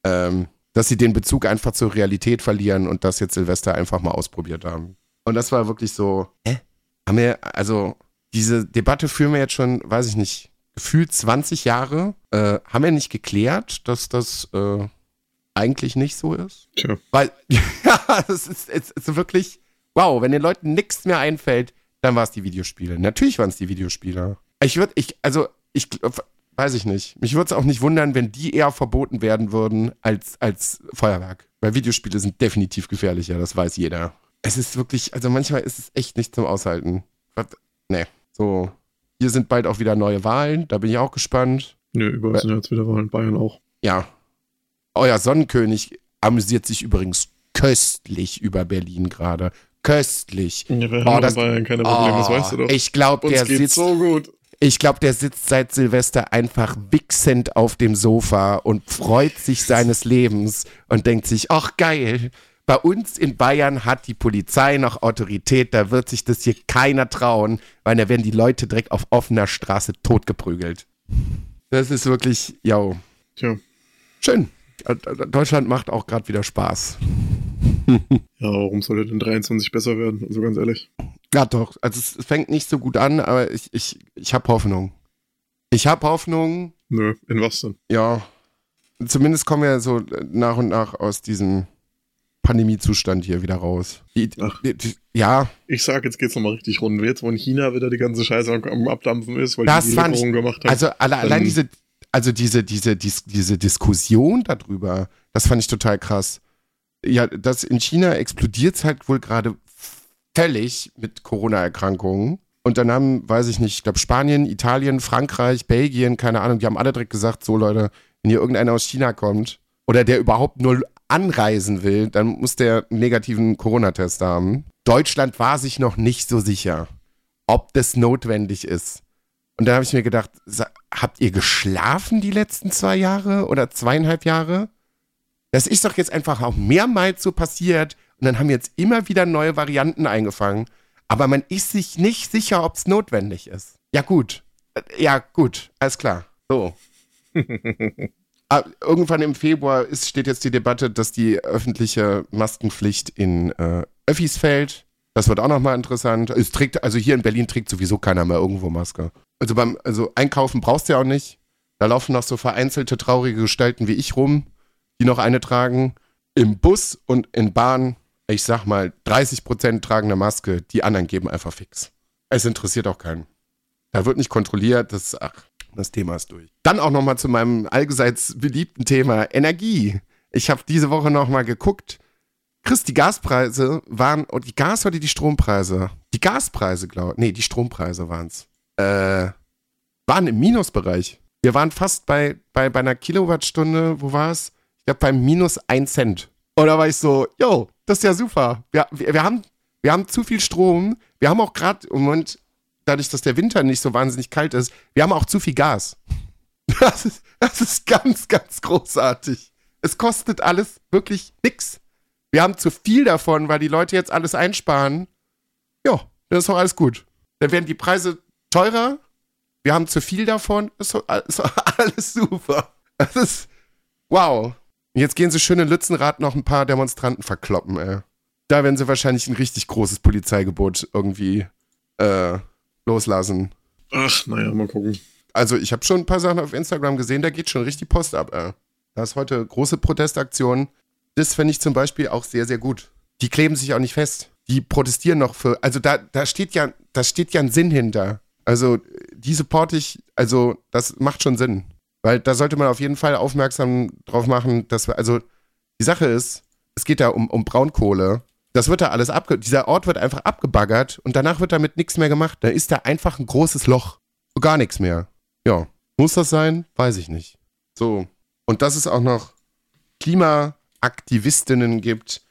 ähm, dass sie den Bezug einfach zur Realität verlieren und das jetzt Silvester einfach mal ausprobiert haben. Und das war wirklich so, hä? Haben wir, also diese Debatte führen wir jetzt schon, weiß ich nicht, gefühlt 20 Jahre. Äh, haben wir nicht geklärt, dass das äh, eigentlich nicht so ist?
Tja.
Weil, ja, es ist, es ist wirklich, wow, wenn den Leuten nichts mehr einfällt, dann war es die Videospiele. Natürlich waren es die Videospiele. Ich würde, ich, also, ich weiß ich nicht. Mich würde es auch nicht wundern, wenn die eher verboten werden würden als, als Feuerwerk. Weil Videospiele sind definitiv gefährlicher, das weiß jeder. Es ist wirklich, also manchmal ist es echt nicht zum Aushalten. Was? Nee, so. Hier sind bald auch wieder neue Wahlen, da bin ich auch gespannt.
Nö, überall sind jetzt wieder Wahlen in Bayern auch.
Ja. Euer Sonnenkönig amüsiert sich übrigens köstlich über Berlin gerade. Köstlich.
Ja, wir
Oh,
haben
das-
in Bayern keine Probleme, das weißt du doch.
Ich glaube, der sitzt,
so gut.
ich glaube, der sitzt seit Silvester einfach wichsend auf dem Sofa und freut sich seines Lebens und denkt sich, ach geil. Bei uns in Bayern hat die Polizei noch Autorität, da wird sich das hier keiner trauen, weil da werden die Leute direkt auf offener Straße totgeprügelt. Das ist wirklich, ja,
Tja.
schön. Deutschland macht auch gerade wieder Spaß.
Ja, warum sollte denn 23 besser werden? Also ganz ehrlich.
Ja, doch. Also es fängt nicht so gut an, aber ich, ich, ich habe Hoffnung. Ich habe Hoffnung,
Nö, in was denn?
ja. Zumindest kommen wir so nach und nach aus diesem Pandemiezustand hier wieder raus. Die,
Ach.
die, die, ja,
Ich sag, jetzt geht's nochmal richtig rund. Jetzt, wo in China wieder die ganze Scheiße am, am Abdampfen ist, weil
Das
die Lockerung gemacht haben.
also alle, allein diese, also diese, diese, diese, diese Diskussion darüber, das fand ich total krass. Ja, das in China explodiert es halt wohl gerade völlig mit Corona-Erkrankungen. Und dann haben, weiß ich nicht, ich glaube Spanien, Italien, Frankreich, Belgien, keine Ahnung, die haben alle direkt gesagt, so Leute, wenn hier irgendeiner aus China kommt oder der überhaupt nur anreisen will, dann muss der einen negativen Corona-Test haben. Deutschland war sich noch nicht so sicher, ob das notwendig ist. Und dann habe ich mir gedacht, habt ihr geschlafen die letzten zwei Jahre oder zweieinhalb Jahre? Das ist doch jetzt einfach auch mehrmals so passiert und dann haben jetzt immer wieder neue Varianten eingefangen. Aber man ist sich nicht sicher, ob es notwendig ist. Ja, gut. Äh, Ja, gut. Alles klar. So. Ah, Irgendwann im Februar ist, steht jetzt die Debatte, dass die öffentliche Maskenpflicht in äh, Öffis fällt. Das wird auch nochmal interessant. Es trägt, also hier in Berlin trägt sowieso keiner mehr irgendwo Maske. Also beim, also einkaufen brauchst du ja auch nicht. Da laufen noch so vereinzelte traurige Gestalten wie ich rum, die noch eine tragen. Im Bus und in Bahn, ich sag mal, 30% tragen eine Maske, die anderen geben einfach fix. Es interessiert auch keinen. Da wird nicht kontrolliert, das, ach, Das Thema ist durch. Dann auch nochmal zu meinem allseits beliebten Thema Energie. Ich habe diese Woche nochmal geguckt. Chris, die Gaspreise waren, oh, die Gas- oder die Strompreise? Die Gaspreise, glaube ich. Nee, die Strompreise waren es. Äh, waren im Minusbereich. Wir waren fast bei, bei, bei einer Kilowattstunde, wo war es? Ich glaube, bei minus 1 Cent. Und da war ich so, yo, das ist ja super. Wir, wir, wir, haben, wir haben zu viel Strom. Wir haben auch gerade Moment, dadurch, dass der Winter nicht so wahnsinnig kalt ist, wir haben auch zu viel Gas. Das ist, das ist ganz, ganz großartig. Es kostet alles wirklich nichts. Wir haben zu viel davon, weil die Leute jetzt alles einsparen. Ja, dann ist doch alles gut. Dann werden die Preise teurer. Wir haben zu viel davon. Ist doch alles super. Das ist wow. Jetzt gehen sie schön in Lützenrad noch ein paar Demonstranten verkloppen, ey. Da werden sie wahrscheinlich ein richtig großes Polizeigebot irgendwie äh, loslassen.
Ach, naja, mal gucken.
Also ich habe schon ein paar Sachen auf Instagram gesehen, da geht schon richtig Post ab, ey. Da ist heute große Protestaktion. Das finde ich zum Beispiel auch sehr, sehr gut. Die kleben sich auch nicht fest. Die protestieren noch für, also da, da steht ja, da steht ja ein Sinn hinter. Also die supporte ich, also das macht schon Sinn. Weil da sollte man auf jeden Fall aufmerksam drauf machen, dass wir, also die Sache ist, es geht da um, um Braunkohle. Das wird da alles abge, dieser Ort wird einfach abgebaggert und danach wird damit nichts mehr gemacht. Da ist da einfach ein großes Loch. Gar nichts mehr. Ja. Muss das sein? Weiß ich nicht. So. Und dass es auch noch Klimaaktivistinnen gibt,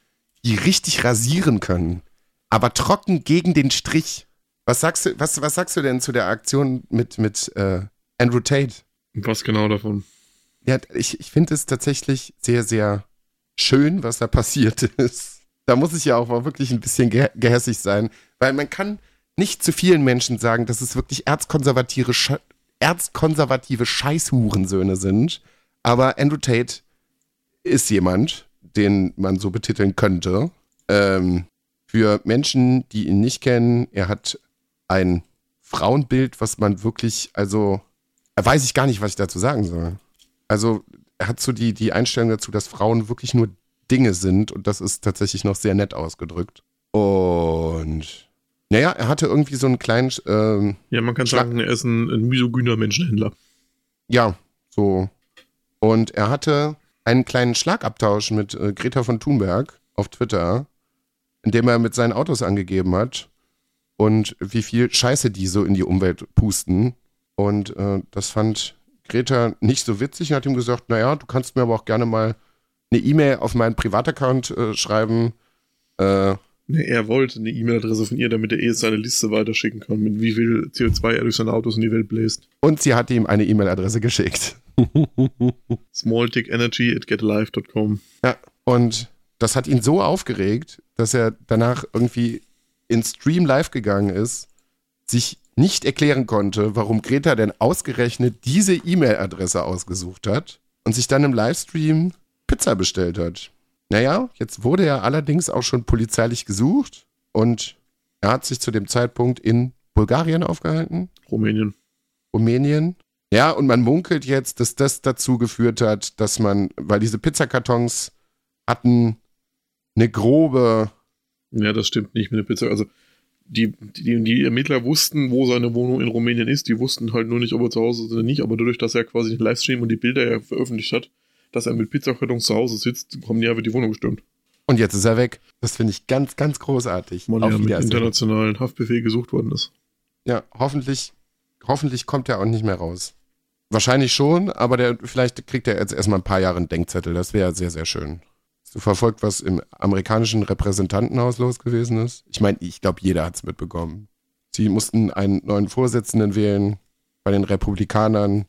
die richtig rasieren können, aber trocken gegen den Strich. Was sagst du, was, was sagst du denn zu der Aktion mit, mit äh, Andrew Tate?
Was genau davon?
Ja, ich, ich finde es tatsächlich sehr, sehr schön, was da passiert ist. Da muss ich ja auch mal wirklich ein bisschen ge gehässig sein, weil man kann nicht zu vielen Menschen sagen, dass es wirklich erzkonservative, Sch erzkonservative Scheißhurensöhne sind. Aber Andrew Tate ist jemand, den man so betiteln könnte. Ähm, für Menschen, die ihn nicht kennen, er hat ein Frauenbild, was man wirklich, also weiß ich gar nicht, was ich dazu sagen soll. Also er hat so die, die Einstellung dazu, dass Frauen wirklich nur Dinge sind und das ist tatsächlich noch sehr nett ausgedrückt. Und naja, er hatte irgendwie so einen kleinen. Ähm,
ja, man kann Schlag sagen, er ist ein, ein misogyner Menschenhändler.
Ja, so. Und er hatte einen kleinen Schlagabtausch mit äh, Greta von Thunberg auf Twitter, in dem er mit seinen Autos angegeben hat und wie viel Scheiße die so in die Umwelt pusten. Und äh, das fand Greta nicht so witzig und hat ihm gesagt, naja, du kannst mir aber auch gerne mal eine E-Mail auf meinen Privataccount äh, schreiben. Äh,
nee, er wollte eine E-Mail-Adresse von ihr, damit er eh seine Liste weiterschicken kann, mit wie viel CO2 er durch seine Autos in die Welt bläst.
Und sie hat ihm eine E-Mail-Adresse geschickt.
Smalltickenergy at getalive.com.
Ja, und das hat ihn so aufgeregt, dass er danach irgendwie in Stream live gegangen ist, sich nicht erklären konnte, warum Greta denn ausgerechnet diese E-Mail-Adresse ausgesucht hat und sich dann im Livestream Pizza bestellt hat. Naja, jetzt wurde er allerdings auch schon polizeilich gesucht und er hat sich zu dem Zeitpunkt in Bulgarien aufgehalten.
Rumänien.
Rumänien. Ja, und man munkelt jetzt, dass das dazu geführt hat, dass man, weil diese Pizzakartons hatten eine grobe.
Ja, das stimmt nicht mit der Pizza. Also die, die, die Ermittler wussten, wo seine Wohnung in Rumänien ist. Die wussten halt nur nicht, ob er zu Hause ist oder nicht. Aber dadurch, dass er quasi den Livestream und die Bilder ja veröffentlicht hat, dass er mit Pizzakartons zu Hause sitzt, haben die einfach die Wohnung gestürmt.
Und jetzt ist er weg. Das finde ich ganz, ganz großartig.
Weil er mit internationalen Haftbefehl gesucht worden ist.
Ja, hoffentlich, hoffentlich kommt er auch nicht mehr raus. Wahrscheinlich schon, aber der, vielleicht kriegt er jetzt erstmal ein paar Jahre einen Denkzettel. Das wäre sehr, sehr schön. Hast du verfolgt, was im amerikanischen Repräsentantenhaus los gewesen ist? Ich meine, ich glaube, jeder hat es mitbekommen. Sie mussten einen neuen Vorsitzenden wählen. Bei den Republikanern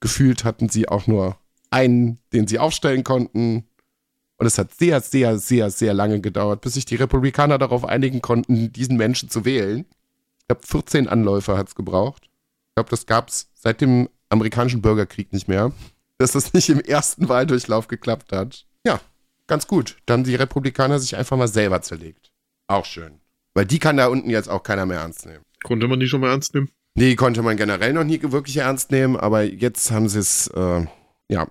gefühlt hatten sie auch nur einen, den sie aufstellen konnten. Und es hat sehr, sehr, sehr, sehr lange gedauert, bis sich die Republikaner darauf einigen konnten, diesen Menschen zu wählen. Ich glaube, 14 Anläufe hat es gebraucht. Ich glaube, das gab es seit dem amerikanischen Bürgerkrieg nicht mehr, dass das nicht im ersten Wahldurchlauf geklappt hat. Ja, ganz gut. Da haben die Republikaner sich einfach mal selber zerlegt. Auch schön. Weil die kann da unten jetzt auch keiner mehr ernst nehmen.
Konnte man die schon mal ernst nehmen?
Nee, konnte man generell noch nie wirklich ernst nehmen, aber jetzt haben sie es, äh, ja,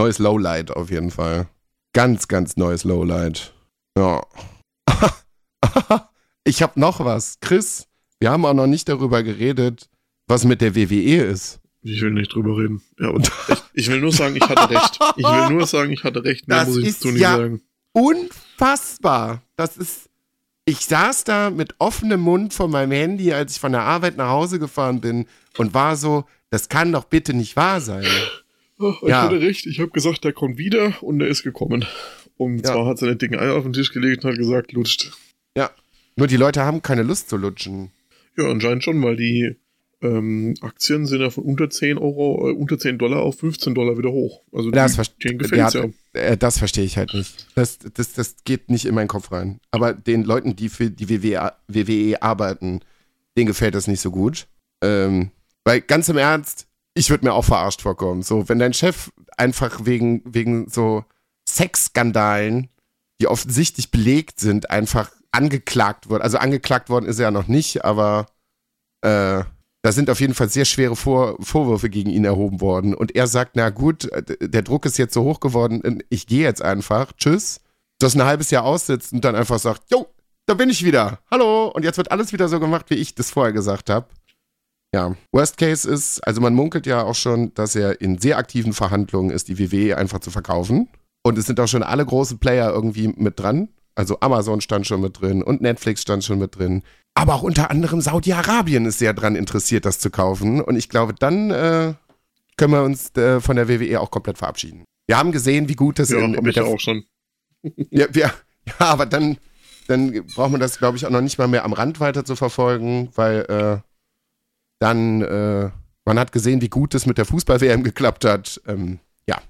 neues Lowlight auf jeden Fall. Ganz, ganz neues Lowlight. Ja. ich hab noch was. Chris, wir haben auch noch nicht darüber geredet, was mit der WWE ist.
Ich will nicht drüber reden. Ja, ich, ich will nur sagen, ich hatte recht. Ich will nur sagen, ich hatte recht. Mehr
Das
muss ich
ist
nicht
ja-
sagen.
Unfassbar. Das ist. Ich saß da mit offenem Mund vor meinem Handy, als ich von der Arbeit nach Hause gefahren bin und war so, das kann doch bitte nicht wahr sein.
Oh, ich
Ja.
hatte recht. Ich habe gesagt, der kommt wieder und er ist gekommen. Und
Ja.
zwar hat seine dicken Eier auf den Tisch gelegt und hat gesagt, lutscht.
Ja. Nur die Leute haben keine Lust zu lutschen.
Ja, anscheinend schon, weil die ähm, Aktien sind ja von unter 10 Euro, äh, unter 10 Dollar auf 15 Dollar wieder hoch. Also
Das
die, gefällt's ja.
Äh, das verstehe ich halt nicht. Das, das, das geht nicht in meinen Kopf rein. Aber den Leuten, die für die WWE, WWE arbeiten, denen gefällt das nicht so gut. Ähm, weil ganz im Ernst, ich würde mir auch verarscht vorkommen. So, wenn dein Chef einfach wegen, wegen so Sexskandalen, die offensichtlich belegt sind, einfach angeklagt wird. Also angeklagt worden ist er ja noch nicht, aber äh, da sind auf jeden Fall sehr schwere Vor Vorwürfe gegen ihn erhoben worden. Und er sagt, na gut, äh, der Druck ist jetzt so hoch geworden, ich gehe jetzt einfach, tschüss. Das ein halbes Jahr aussitzt und dann einfach sagt, jo, da bin ich wieder. Hallo. Und jetzt wird alles wieder so gemacht, wie ich das vorher gesagt habe. Ja, Worst Case ist, also man munkelt ja auch schon, dass er in sehr aktiven Verhandlungen ist, die WWE einfach zu verkaufen. Und es sind auch schon alle großen Player irgendwie mit dran. Also Amazon stand schon mit drin und Netflix stand schon mit drin. Aber auch unter anderem Saudi-Arabien ist sehr dran interessiert, das zu kaufen. Und ich glaube, dann äh, können wir uns äh, von der WWE auch komplett verabschieden. Wir haben gesehen, wie gut das
Ja,
in, mit
ja
der
auch schon.
ja, wir, ja, aber dann, dann braucht man das, glaube ich, auch noch nicht mal mehr am Rand weiter zu verfolgen, weil äh, dann, äh, man hat gesehen, wie gut es mit der Fußball-WM geklappt hat. Ähm, ja,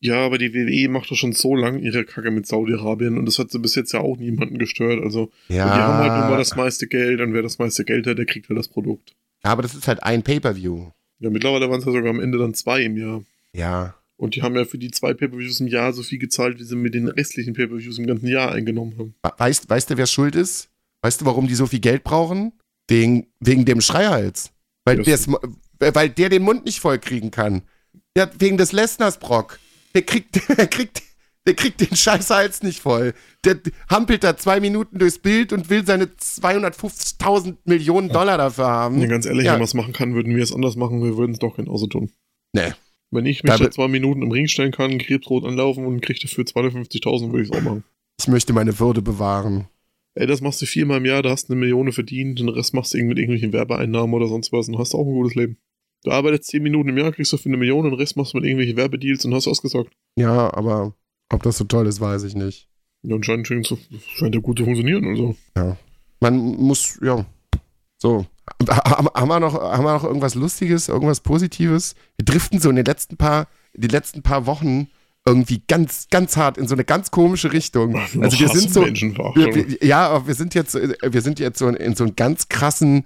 Ja, aber die WWE macht doch schon so lange ihre Kacke mit Saudi-Arabien und das hat sie bis jetzt ja auch niemanden gestört. Also
ja,
die haben halt mal das meiste Geld und wer das meiste Geld hat, der kriegt halt das Produkt.
ja, aber das ist halt ein Pay-Per-View.
Ja, mittlerweile waren es ja sogar am Ende dann zwei im Jahr.
Ja,
Und die haben ja für die zwei Pay-Per-Views im Jahr so viel gezahlt, wie sie mit den restlichen Pay-Per-Views im ganzen Jahr eingenommen haben.
weißt, weißt du, wer schuld ist? Weißt du, warum die so viel Geld brauchen? Wegen, wegen dem Schreihals. Weil, weil der den Mund nicht voll kriegen kann. Ja, wegen des Lesners Brock. Der kriegt, der kriegt, der kriegt den Scheißhals nicht voll. Der hampelt da zwei Minuten durchs Bild und will seine 250.000 Millionen Dollar dafür haben.
Ja, ganz ehrlich,
Ja.
wenn wir es machen kann, würden wir es anders machen, wir würden es doch genauso tun.
Nee.
Wenn ich mich
Da
zwei Minuten im Ring stellen kann, krebsrot anlaufen und kriege dafür 250.000, würde ich es auch machen.
Ich möchte meine Würde bewahren.
Ey, das machst du viermal im Jahr, da hast du eine Million verdient, den Rest machst du mit irgendwelchen Werbeeinnahmen oder sonst was und hast auch ein gutes Leben. Du arbeitest zehn Minuten im Jahr, kriegst du für eine Million und den Rest machst du mit irgendwelchen Werbedeals und hast ausgesagt.
Ja, aber ob das so toll ist, weiß ich nicht.
Ja, anscheinend scheint scheint ja gut zu funktionieren, also.
Man muss, ja, so. Haben wir, noch, haben wir noch irgendwas Lustiges, irgendwas Positives? Wir driften so in den letzten paar, in den letzten paar Wochen irgendwie ganz, ganz hart in so eine ganz komische Richtung. Also wir sind so, wir, wir, ja, aber wir sind jetzt, wir sind jetzt so in, in so einen ganz krassen,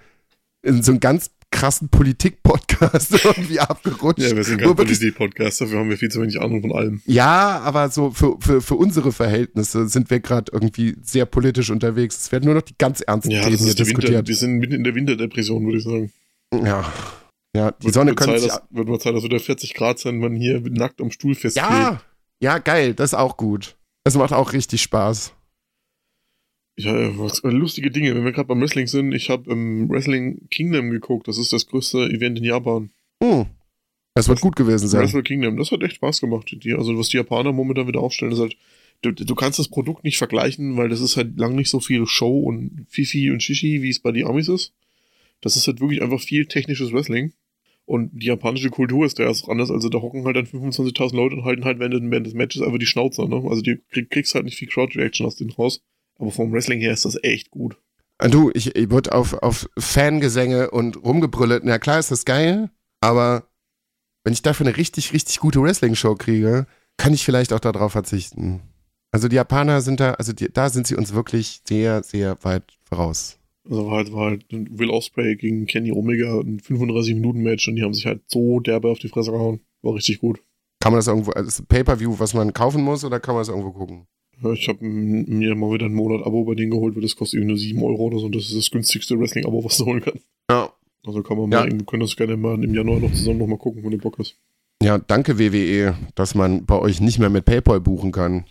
in so einen ganz krassen Politik-Podcast irgendwie abgerutscht.
ja, wir sind kein Politik-Podcast, dafür haben wir viel zu wenig Ahnung von allem.
Ja, aber so für, für, für unsere Verhältnisse sind wir gerade irgendwie sehr politisch unterwegs. Es werden nur noch die ganz ernsten
Ja,
Themen hier
ist der Winter.
diskutiert.
Wir sind mitten in der Winterdepression, würde ich sagen.
Ja. Ja, die
Wird
Sonne könnte
wird nur Zeit, dass wieder 40 Grad sein, man hier nackt am Stuhl festklebt.
Ja, ja, geil, das ist auch gut. Das macht auch richtig Spaß.
Ja, was, äh, lustige Dinge. Wenn wir gerade beim Wrestling sind, ich habe im Wrestling Kingdom geguckt. Das ist das größte Event in Japan.
Hm. Das wird gut gewesen sein.
Wrestle Kingdom, das hat echt Spaß gemacht. Die, also was die Japaner momentan wieder aufstellen, ist halt, du, du kannst das Produkt nicht vergleichen, weil das ist halt lang nicht so viel Show und Fifi und Shishi, wie es bei die Amis ist. Das ist halt wirklich einfach viel technisches Wrestling. Und die japanische Kultur ist da erst anders. Also da hocken halt dann 25.000 Leute und halten halt während, des Matches einfach die Schnauze. Ne? Also du krieg, kriegst halt nicht viel Crowd-Reaction aus denen raus. Aber vom Wrestling her ist das echt gut.
Ah, Du, ich, ich würde auf, auf Fangesänge und rumgebrüllt, na klar ist das geil, aber wenn ich dafür eine richtig, richtig gute Wrestling-Show kriege, kann ich vielleicht auch darauf verzichten. Also die Japaner sind da, also die, da sind sie uns wirklich sehr, sehr weit voraus.
Also war halt, war halt Will Ospreay gegen Kenny Omega ein 35-Minuten-Match und die haben sich halt so derbe auf die Fresse gehauen. War richtig gut.
Kann man das irgendwo, also ist ein Pay-Per-View, was man kaufen muss oder kann man das irgendwo gucken?
Ja, Ich habe mir mal wieder einen Monat Abo bei denen geholt, weil das kostet irgendwie nur 7 Euro oder so. Und das ist das günstigste Wrestling-Abo, was du holen kannst.
Ja.
Also kann man
Ja.
mal, irgendwie- können das gerne mal im Januar noch zusammen nochmal gucken, wenn du Bock hast.
Ja, danke WWE, dass man bei euch nicht mehr mit PayPal buchen kann.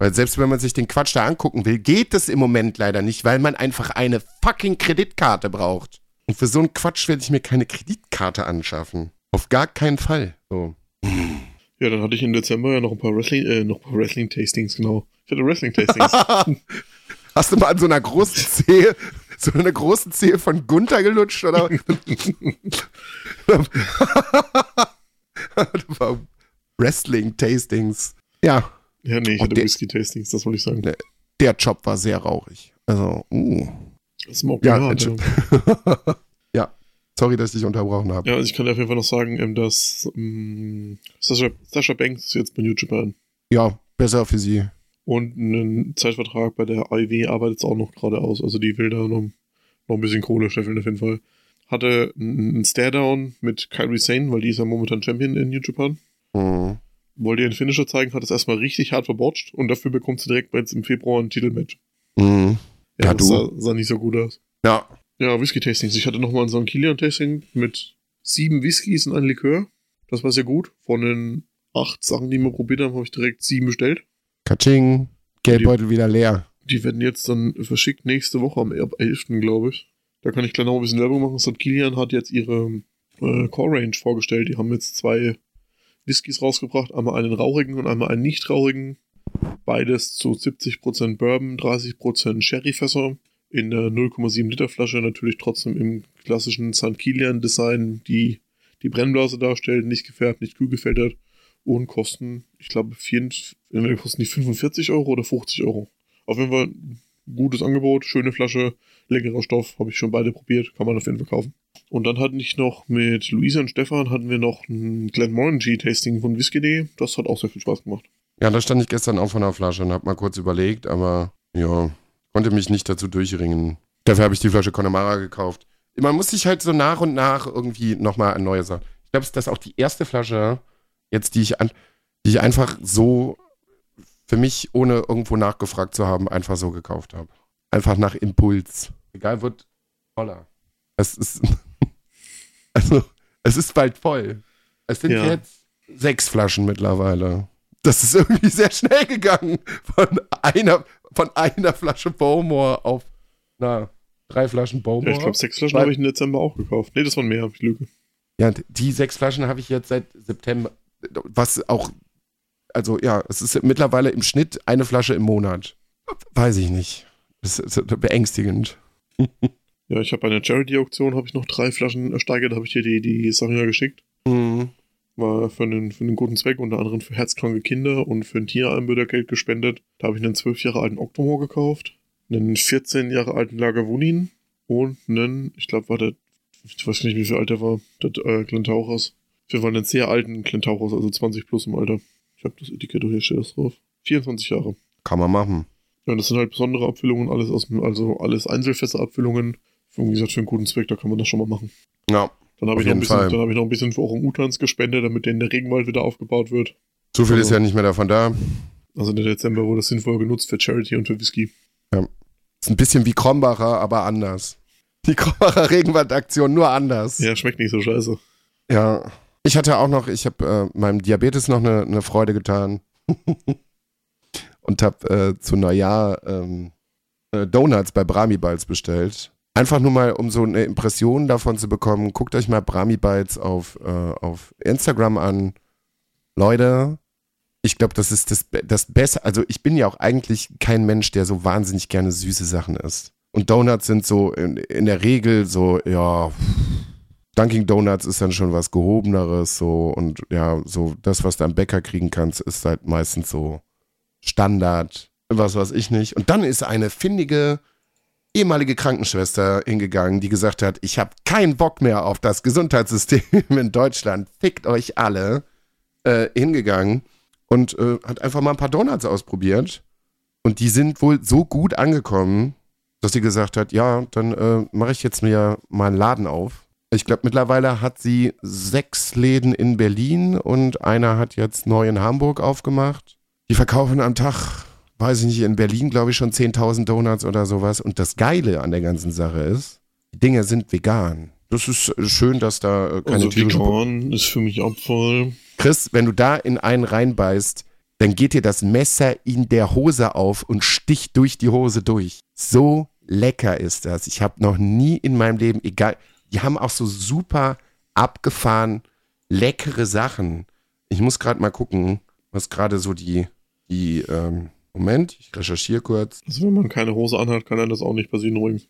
Weil selbst wenn man sich den Quatsch da angucken will, geht es im Moment leider nicht, weil man einfach eine fucking Kreditkarte braucht. Und für so einen Quatsch werde ich mir keine Kreditkarte anschaffen. Auf gar keinen Fall. So.
Ja, dann hatte ich im Dezember ja noch ein paar Wrestling, äh, noch ein paar Wrestling-Tastings, genau. Ich hatte Wrestling-Tastings.
Hast du mal an so einer großen Zehe, so einer großen Zehe von Gunther gelutscht, oder? Wrestling-Tastings. Ja.
Ja, nee, ich hatte
der-
Whisky-Tastings, das wollte ich sagen.
Ne. Der Job war sehr rauchig. Also, uh.
Smoke
Ja,
ja,
Entschuldigung. ja, sorry, dass ich dich unterbrochen habe.
ja, also ich kann auf jeden Fall noch sagen, ähm, dass ähm, Sasha, Sasha Banks ist jetzt bei New Japan.
Ja, besser für sie.
Und einen Zeitvertrag bei der IW arbeitet es auch noch gerade aus. Also die will da noch, noch ein bisschen Kohle scheffeln auf jeden Fall. Hatte einen Stare-Down mit Kairi Sane, weil die ist ja momentan Champion in New Japan.
Mhm.
Wollte ihren Finisher zeigen, hat es erstmal richtig hart verbotcht und dafür bekommt sie direkt jetzt im Februar ein Titelmatch.
Mhm. Ja,
das
du.
Sah, sah nicht so gut aus.
Ja,
Ja, Whisky-Tastings. Ich hatte nochmal ein St. Kilian-Tasting mit sieben Whiskys und einem Likör. Das war sehr gut. Von den acht Sachen, die wir probiert haben, habe ich direkt sieben bestellt.
Kaching, Geldbeutel wieder leer.
Die werden jetzt dann verschickt nächste Woche am ab 11. glaube ich. Da kann ich gleich noch ein bisschen Werbung machen. St. Kilian hat jetzt ihre äh, Core Range vorgestellt. Die haben jetzt zwei Whiskys rausgebracht. Einmal einen rauchigen und einmal einen nicht rauchigen. Beides zu 70% Bourbon, 30% Sherryfässer. In der 0,7 Liter Flasche natürlich trotzdem im klassischen St. Kilian Design, die die Brennblase darstellt, nicht gefärbt, nicht kühl gefiltert und kosten, ich glaube, vier- kosten die 45 Euro oder 50 Euro. Auf jeden Fall gutes Angebot, schöne Flasche, leckerer Stoff, habe ich schon beide probiert, kann man auf jeden Fall kaufen. Und dann hatten ich noch mit Luisa und Stefan hatten wir noch ein Glenmorangie-Tasting von Whisky.de. Das hat auch sehr viel Spaß gemacht.
Ja, da stand ich gestern auch von der Flasche und habe mal kurz überlegt, aber ja, konnte mich nicht dazu durchringen. Dafür habe ich die Flasche Connemara gekauft. Man muss sich halt so nach und nach irgendwie nochmal an neue Sachen. Ich glaube, das ist auch die erste Flasche, jetzt, die ich, an, die ich einfach so für mich, ohne irgendwo nachgefragt zu haben, einfach so gekauft habe. Einfach nach Impuls. Egal, wird voller. Es ist, also, es ist bald voll. Es sind
Ja.
jetzt sechs Flaschen mittlerweile. Das ist irgendwie sehr schnell gegangen. Von einer, von einer Flasche Bowmore auf, na, drei Flaschen
Ja,
Bowmore.
ich glaube, sechs Flaschen habe ich im Dezember auch gekauft. Nee, das waren mehr, ich lüge.
Ja, die sechs Flaschen habe ich jetzt seit September, was auch, also ja, es ist mittlerweile im Schnitt eine Flasche im Monat. Weiß ich nicht. Das ist beängstigend.
Ja, ich habe bei einer Charity-Auktion habe ich noch drei Flaschen ersteigert, habe ich dir die, die Sachen ja geschickt.
Mhm.
War für einen, für einen guten Zweck, unter anderem für herzkranke Kinder und für ein Tierheim wird da Geld gespendet. Da habe ich einen 12 Jahre alten Octomore gekauft, einen 14 Jahre alten Lagavulin und einen, ich glaube, war der, ich weiß nicht, wie viel alt der war, der äh, Glentauchers. Jeden Fall einen sehr alten Glentauchers, also 20 plus im Alter. Ich habe das Etikett, hier steht das drauf. 24 Jahre.
Kann man machen.
Ja, das sind halt besondere Abfüllungen, alles aus also alles Einzelfässerabfüllungen. Für, wie gesagt, für einen guten Zweck, da kann man das schon mal machen.
Ja,
Dann habe ich, noch ein bisschen- dann hab ich noch ein bisschen für Orang-Utans gespendet, damit denen der Regenwald wieder aufgebaut wird.
zu viel
Also-
ist ja nicht mehr davon da.
Also der Dezember wurde sinnvoll genutzt für Charity und für Whisky.
Ist ein bisschen wie Krombacher, aber anders. Die Krombacher Regenwaldaktion nur anders.
Ja, schmeckt nicht so scheiße.
Ja. Ich hatte auch noch, ich habe äh, meinem Diabetes noch eine, eine Freude getan. und habe äh, zu Neujahr ähm, äh, Donuts bei Brahmi Bites bestellt. Einfach nur mal, um so eine Impression davon zu bekommen. Guckt euch mal Brahmi Bites auf, äh, auf Instagram an. Leute, ich glaube, das ist das, das Beste. Also ich bin ja auch eigentlich kein Mensch, der so wahnsinnig gerne süße Sachen isst. Und Donuts sind so in, in der Regel so, ja, Dunkin' Donuts ist dann schon was gehobeneres, so und ja, so das, was du am Bäcker kriegen kannst, ist halt meistens so Standard, was weiß ich nicht. Und dann ist eine findige ehemalige Krankenschwester hingegangen, die gesagt hat, ich habe keinen Bock mehr auf das Gesundheitssystem in Deutschland, fickt euch alle, äh, hingegangen und äh, hat einfach mal ein paar Donuts ausprobiert. Und die sind wohl so gut angekommen, dass sie gesagt hat, ja, dann äh, mache ich jetzt mir mal einen Laden auf. Ich glaube, mittlerweile hat sie sechs Läden in Berlin und einer hat jetzt neu in Hamburg aufgemacht. Die verkaufen am Tag, weiß ich nicht, in Berlin glaube ich schon 10.000 Donuts oder sowas. Und das Geile an der ganzen Sache ist, die Dinge sind vegan. Das ist äh, schön, dass da äh, keine
Also
tierischen
vegan ist für mich Abfall.
Chris, wenn du da in einen reinbeißt, dann geht dir das Messer in der Hose auf und sticht durch die Hose durch. So lecker ist das. Ich habe noch nie in meinem Leben, egal, die haben auch so super abgefahren leckere Sachen. Ich muss gerade mal gucken, was gerade so die, die, ähm, Moment, ich recherchiere kurz.
Also wenn man keine Hose anhat, kann einem das auch nicht passieren übrigens.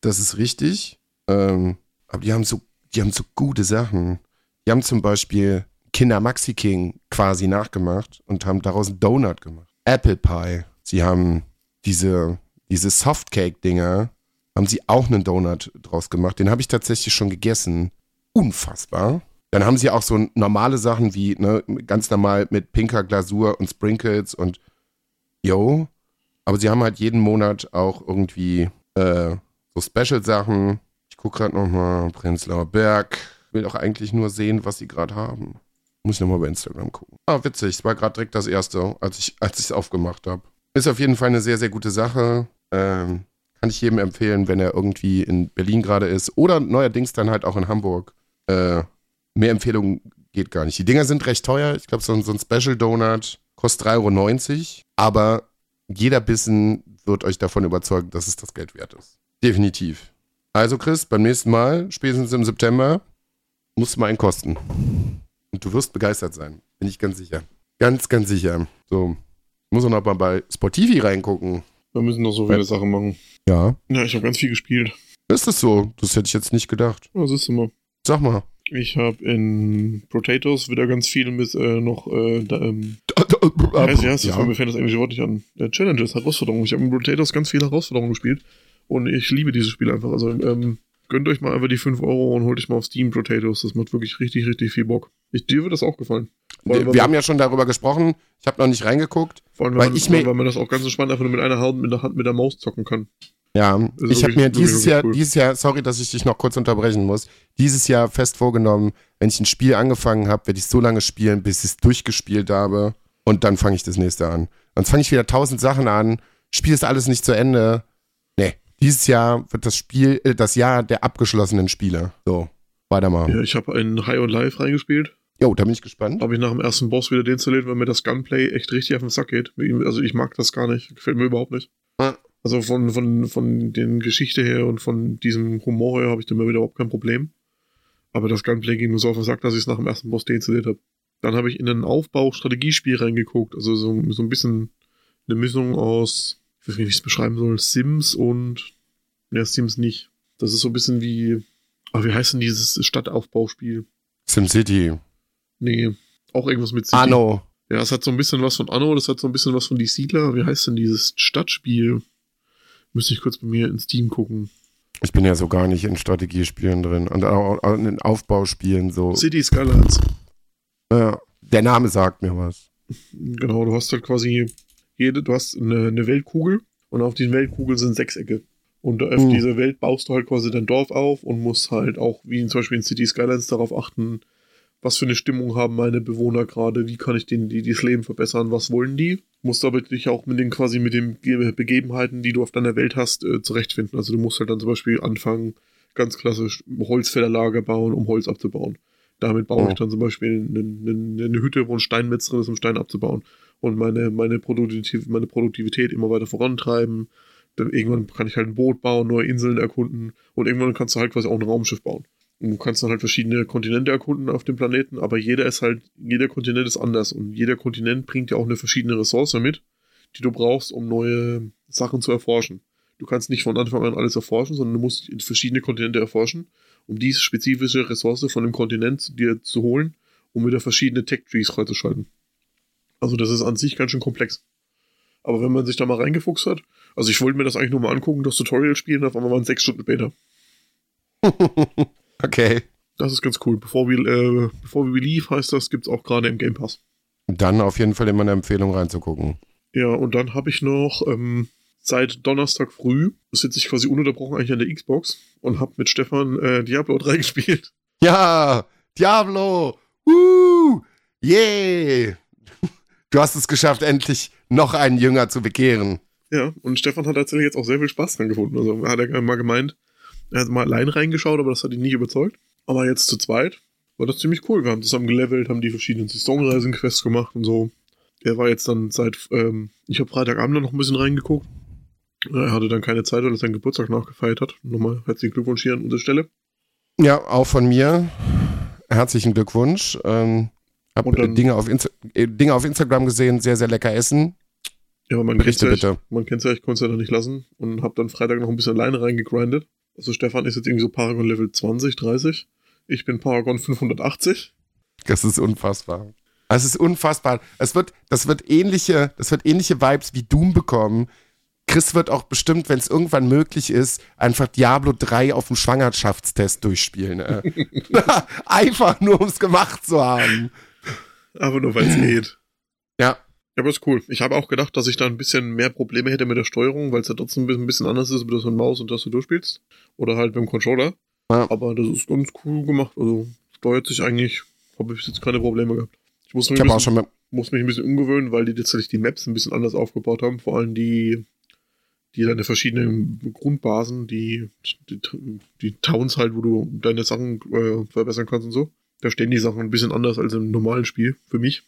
Das ist richtig. Ähm, aber die haben so, die haben so gute Sachen. Die haben zum Beispiel Kinder Maxi King quasi nachgemacht und haben daraus einen Donut gemacht. Apple Pie. Sie haben diese, diese Softcake-Dinger, haben sie auch einen Donut draus gemacht. Den habe ich tatsächlich schon gegessen. Unfassbar. Dann haben sie auch so normale Sachen wie, ne, ganz normal mit pinker Glasur und Sprinkles und yo. Aber sie haben halt jeden Monat auch irgendwie äh, so Special-Sachen. Ich gucke gerade nochmal, Prenzlauer Berg. Will auch eigentlich nur sehen, was sie gerade haben. Muss ich nochmal bei Instagram gucken. Ah, witzig. Es war gerade direkt das erste, als ich als es aufgemacht habe. Ist auf jeden Fall eine sehr, sehr gute Sache. Ähm, kann ich jedem empfehlen, wenn er irgendwie in Berlin gerade ist. Oder neuerdings dann halt auch in Hamburg. Äh, mehr Empfehlungen geht gar nicht. Die Dinger sind recht teuer. Ich glaube, so, so, ein Special Donut kostet 3,90 Euro. Aber jeder Bissen wird euch davon überzeugen, dass es das Geld wert ist. Definitiv. Also, Chris, beim nächsten Mal, spätestens im September, musst du mal einen kosten. Und du wirst begeistert sein. Bin ich ganz sicher. Ganz, ganz sicher. So. Muss auch noch mal bei Sportivi reingucken.
Wir müssen noch so viele ja. Sachen machen.
Ja.
Ja, ich habe ganz viel gespielt.
Ist das so? Das hätte ich jetzt nicht gedacht.
Was ist immer?
Sag mal.
Ich habe in Potatoes wieder ganz viel mit äh, noch äh, da, ähm, heißt, ja, ja. mir fällt das englische Wort nicht an. Äh, Challenges, Herausforderungen. Ich habe in Potatoes ganz viele Herausforderungen gespielt und ich liebe dieses Spiel einfach. Also ähm, gönnt euch mal einfach die 5 Euro und holt euch mal auf Steam Potatoes. Das macht wirklich richtig, richtig viel Bock. Ich, dir wird das auch gefallen.
Wir, wir haben ja schon darüber gesprochen. Ich habe noch nicht reingeguckt.
Vor allem, weil, man, ich weil man das auch ganz so spannend einfach nur mit einer Hand mit der Hand mit der Maus zocken kann.
Ja, ich habe mir dieses Jahr, cool. dieses Jahr, sorry, dass ich dich noch kurz unterbrechen muss, dieses Jahr fest vorgenommen, wenn ich ein Spiel angefangen habe, werde ich so lange spielen, bis ich es durchgespielt habe und dann fange ich das nächste an. Sonst fange ich wieder tausend Sachen an, spiele es alles nicht zu Ende. Nee, dieses Jahr wird das Spiel, äh, das Jahr der abgeschlossenen Spiele. So, weiter mal.
Ja, ich habe einen High on Life reingespielt.
Jo, da bin ich gespannt.
Habe ich nach dem ersten Boss wieder deinstalliert, weil mir das Gunplay echt richtig auf den Sack geht. Also ich mag das gar nicht, gefällt mir überhaupt nicht. Ah. Also von, von, von den Geschichte her und von diesem Humor her habe ich damit überhaupt kein Problem. Aber das Gunplay ging mir so auf den Sack, dass ich es nach dem ersten Boss deinstalliert habe. Dann habe ich in ein Aufbau-Strategiespiel reingeguckt. Also so, so ein bisschen eine Mischung aus, ich weiß nicht, wie ich es beschreiben soll, Sims und, ja, Sims nicht. Das ist so ein bisschen wie, aber wie heißt denn dieses Stadtaufbauspiel?
SimCity.
Nee, auch irgendwas mit City.
Anno.
Ja, es hat so ein bisschen was von Anno, das hat so ein bisschen was von Die Siedler. Wie heißt denn dieses Stadtspiel? Müsste ich kurz bei mir ins Team gucken.
Ich bin ja so gar nicht in Strategiespielen drin und auch in Aufbauspielen so.
City Skylines.
Ja, der Name sagt mir was.
Genau, du hast halt quasi jede, du hast eine, eine Weltkugel und auf diesen Weltkugel sind Sechsecke. Und auf uh. dieser Welt baust du halt quasi dein Dorf auf und musst halt auch, wie zum Beispiel in City Skylines, darauf achten, was für eine Stimmung haben meine Bewohner gerade, wie kann ich denen die, das Leben verbessern, was wollen die. Musst aber dich auch mit den quasi mit den Begebenheiten, die du auf deiner Welt hast, äh, zurechtfinden. Also du musst halt dann zum Beispiel anfangen, ganz klassisch Holzfällerlager bauen, um Holz abzubauen. Damit baue oh. ich dann zum Beispiel eine, eine, eine, Hütte, wo ein Steinmetz drin ist, um Stein abzubauen. Und meine, meine, Produktiv meine Produktivität immer weiter vorantreiben. Dann irgendwann kann ich halt ein Boot bauen, neue Inseln erkunden und irgendwann kannst du halt quasi auch ein Raumschiff bauen. Du kannst dann halt verschiedene Kontinente erkunden auf dem Planeten, aber jeder ist halt, jeder Kontinent ist anders und jeder Kontinent bringt ja auch eine verschiedene Ressource mit, die du brauchst, um neue Sachen zu erforschen. Du kannst nicht von Anfang an alles erforschen, sondern du musst verschiedene Kontinente erforschen, um diese spezifische Ressource von dem Kontinent dir zu holen, um wieder verschiedene Tech-Trees freizuschalten. Also das ist an sich ganz schön komplex. Aber wenn man sich da mal reingefuchst hat, also ich wollte mir das eigentlich nur mal angucken, das Tutorial spielen, auf einmal waren sechs Stunden später.
Okay.
Das ist ganz cool. Bevor wir, äh, bevor wir Leave heißt das, gibt es auch gerade im Game Pass.
Dann auf jeden Fall immer eine Empfehlung reinzugucken.
Ja, und dann habe ich noch ähm, seit Donnerstag früh, sitze ich quasi ununterbrochen eigentlich an der Xbox und habe mit Stefan äh, Diablo 3 gespielt.
Ja, Diablo! Uh, yeah! Du hast es geschafft, endlich noch einen Jünger zu bekehren.
Ja, und Stefan hat tatsächlich jetzt auch sehr viel Spaß dran gefunden. Also hat er mal gemeint, er hat mal allein reingeschaut, aber das hat ihn nicht überzeugt. Aber jetzt zu zweit war das ziemlich cool. Wir haben zusammen gelevelt, haben die verschiedenen Saisonreisen-Quests gemacht und so. Er war jetzt dann seit, ähm, ich habe Freitagabend noch ein bisschen reingeguckt. Er hatte dann keine Zeit, weil er seinen Geburtstag nachgefeiert hat. Nochmal herzlichen Glückwunsch hier an unserer Stelle.
Ja, auch von mir. herzlichen Glückwunsch. Ähm, hab
dann-
Dinge, auf Insta äh, Dinge auf Instagram gesehen, sehr, sehr lecker essen.
Ja, aber man
Berichte
kennt's ja. Ich, man kennt ja, ich konnte es ja noch nicht lassen und habe dann Freitag noch ein bisschen alleine reingegrindet. Also Stefan ist jetzt irgendwie so Paragon Level 20, 30. Ich bin Paragon 580.
Das ist unfassbar. Es ist unfassbar. Es wird, das wird ähnliche, das wird ähnliche Vibes wie Doom bekommen. Chris wird auch bestimmt, wenn es irgendwann möglich ist, einfach Diablo 3 auf dem Schwangerschaftstest durchspielen. Äh. einfach nur, um es gemacht zu haben.
Aber nur weil es geht.
Ja,
Ja, aber ist cool. Ich habe auch gedacht, dass ich da ein bisschen mehr Probleme hätte mit der Steuerung, weil es ja trotzdem ein bisschen- anders ist, ob du das mit Maus und Tastatur spielst. Oder halt mit dem Controller.
Ja.
Aber das ist ganz cool gemacht. Also steuert sich eigentlich, habe ich bis jetzt keine Probleme gehabt. Ich muss mich,
ich
ein bisschen,
mit,
muss mich ein bisschen umgewöhnen, weil die tatsächlich die Maps ein bisschen anders aufgebaut haben. Vor allem die, die deine verschiedenen Grundbasen, die, die, die Towns halt, wo du deine Sachen äh, verbessern kannst und so. Da stehen die Sachen ein bisschen anders als im normalen Spiel, für mich.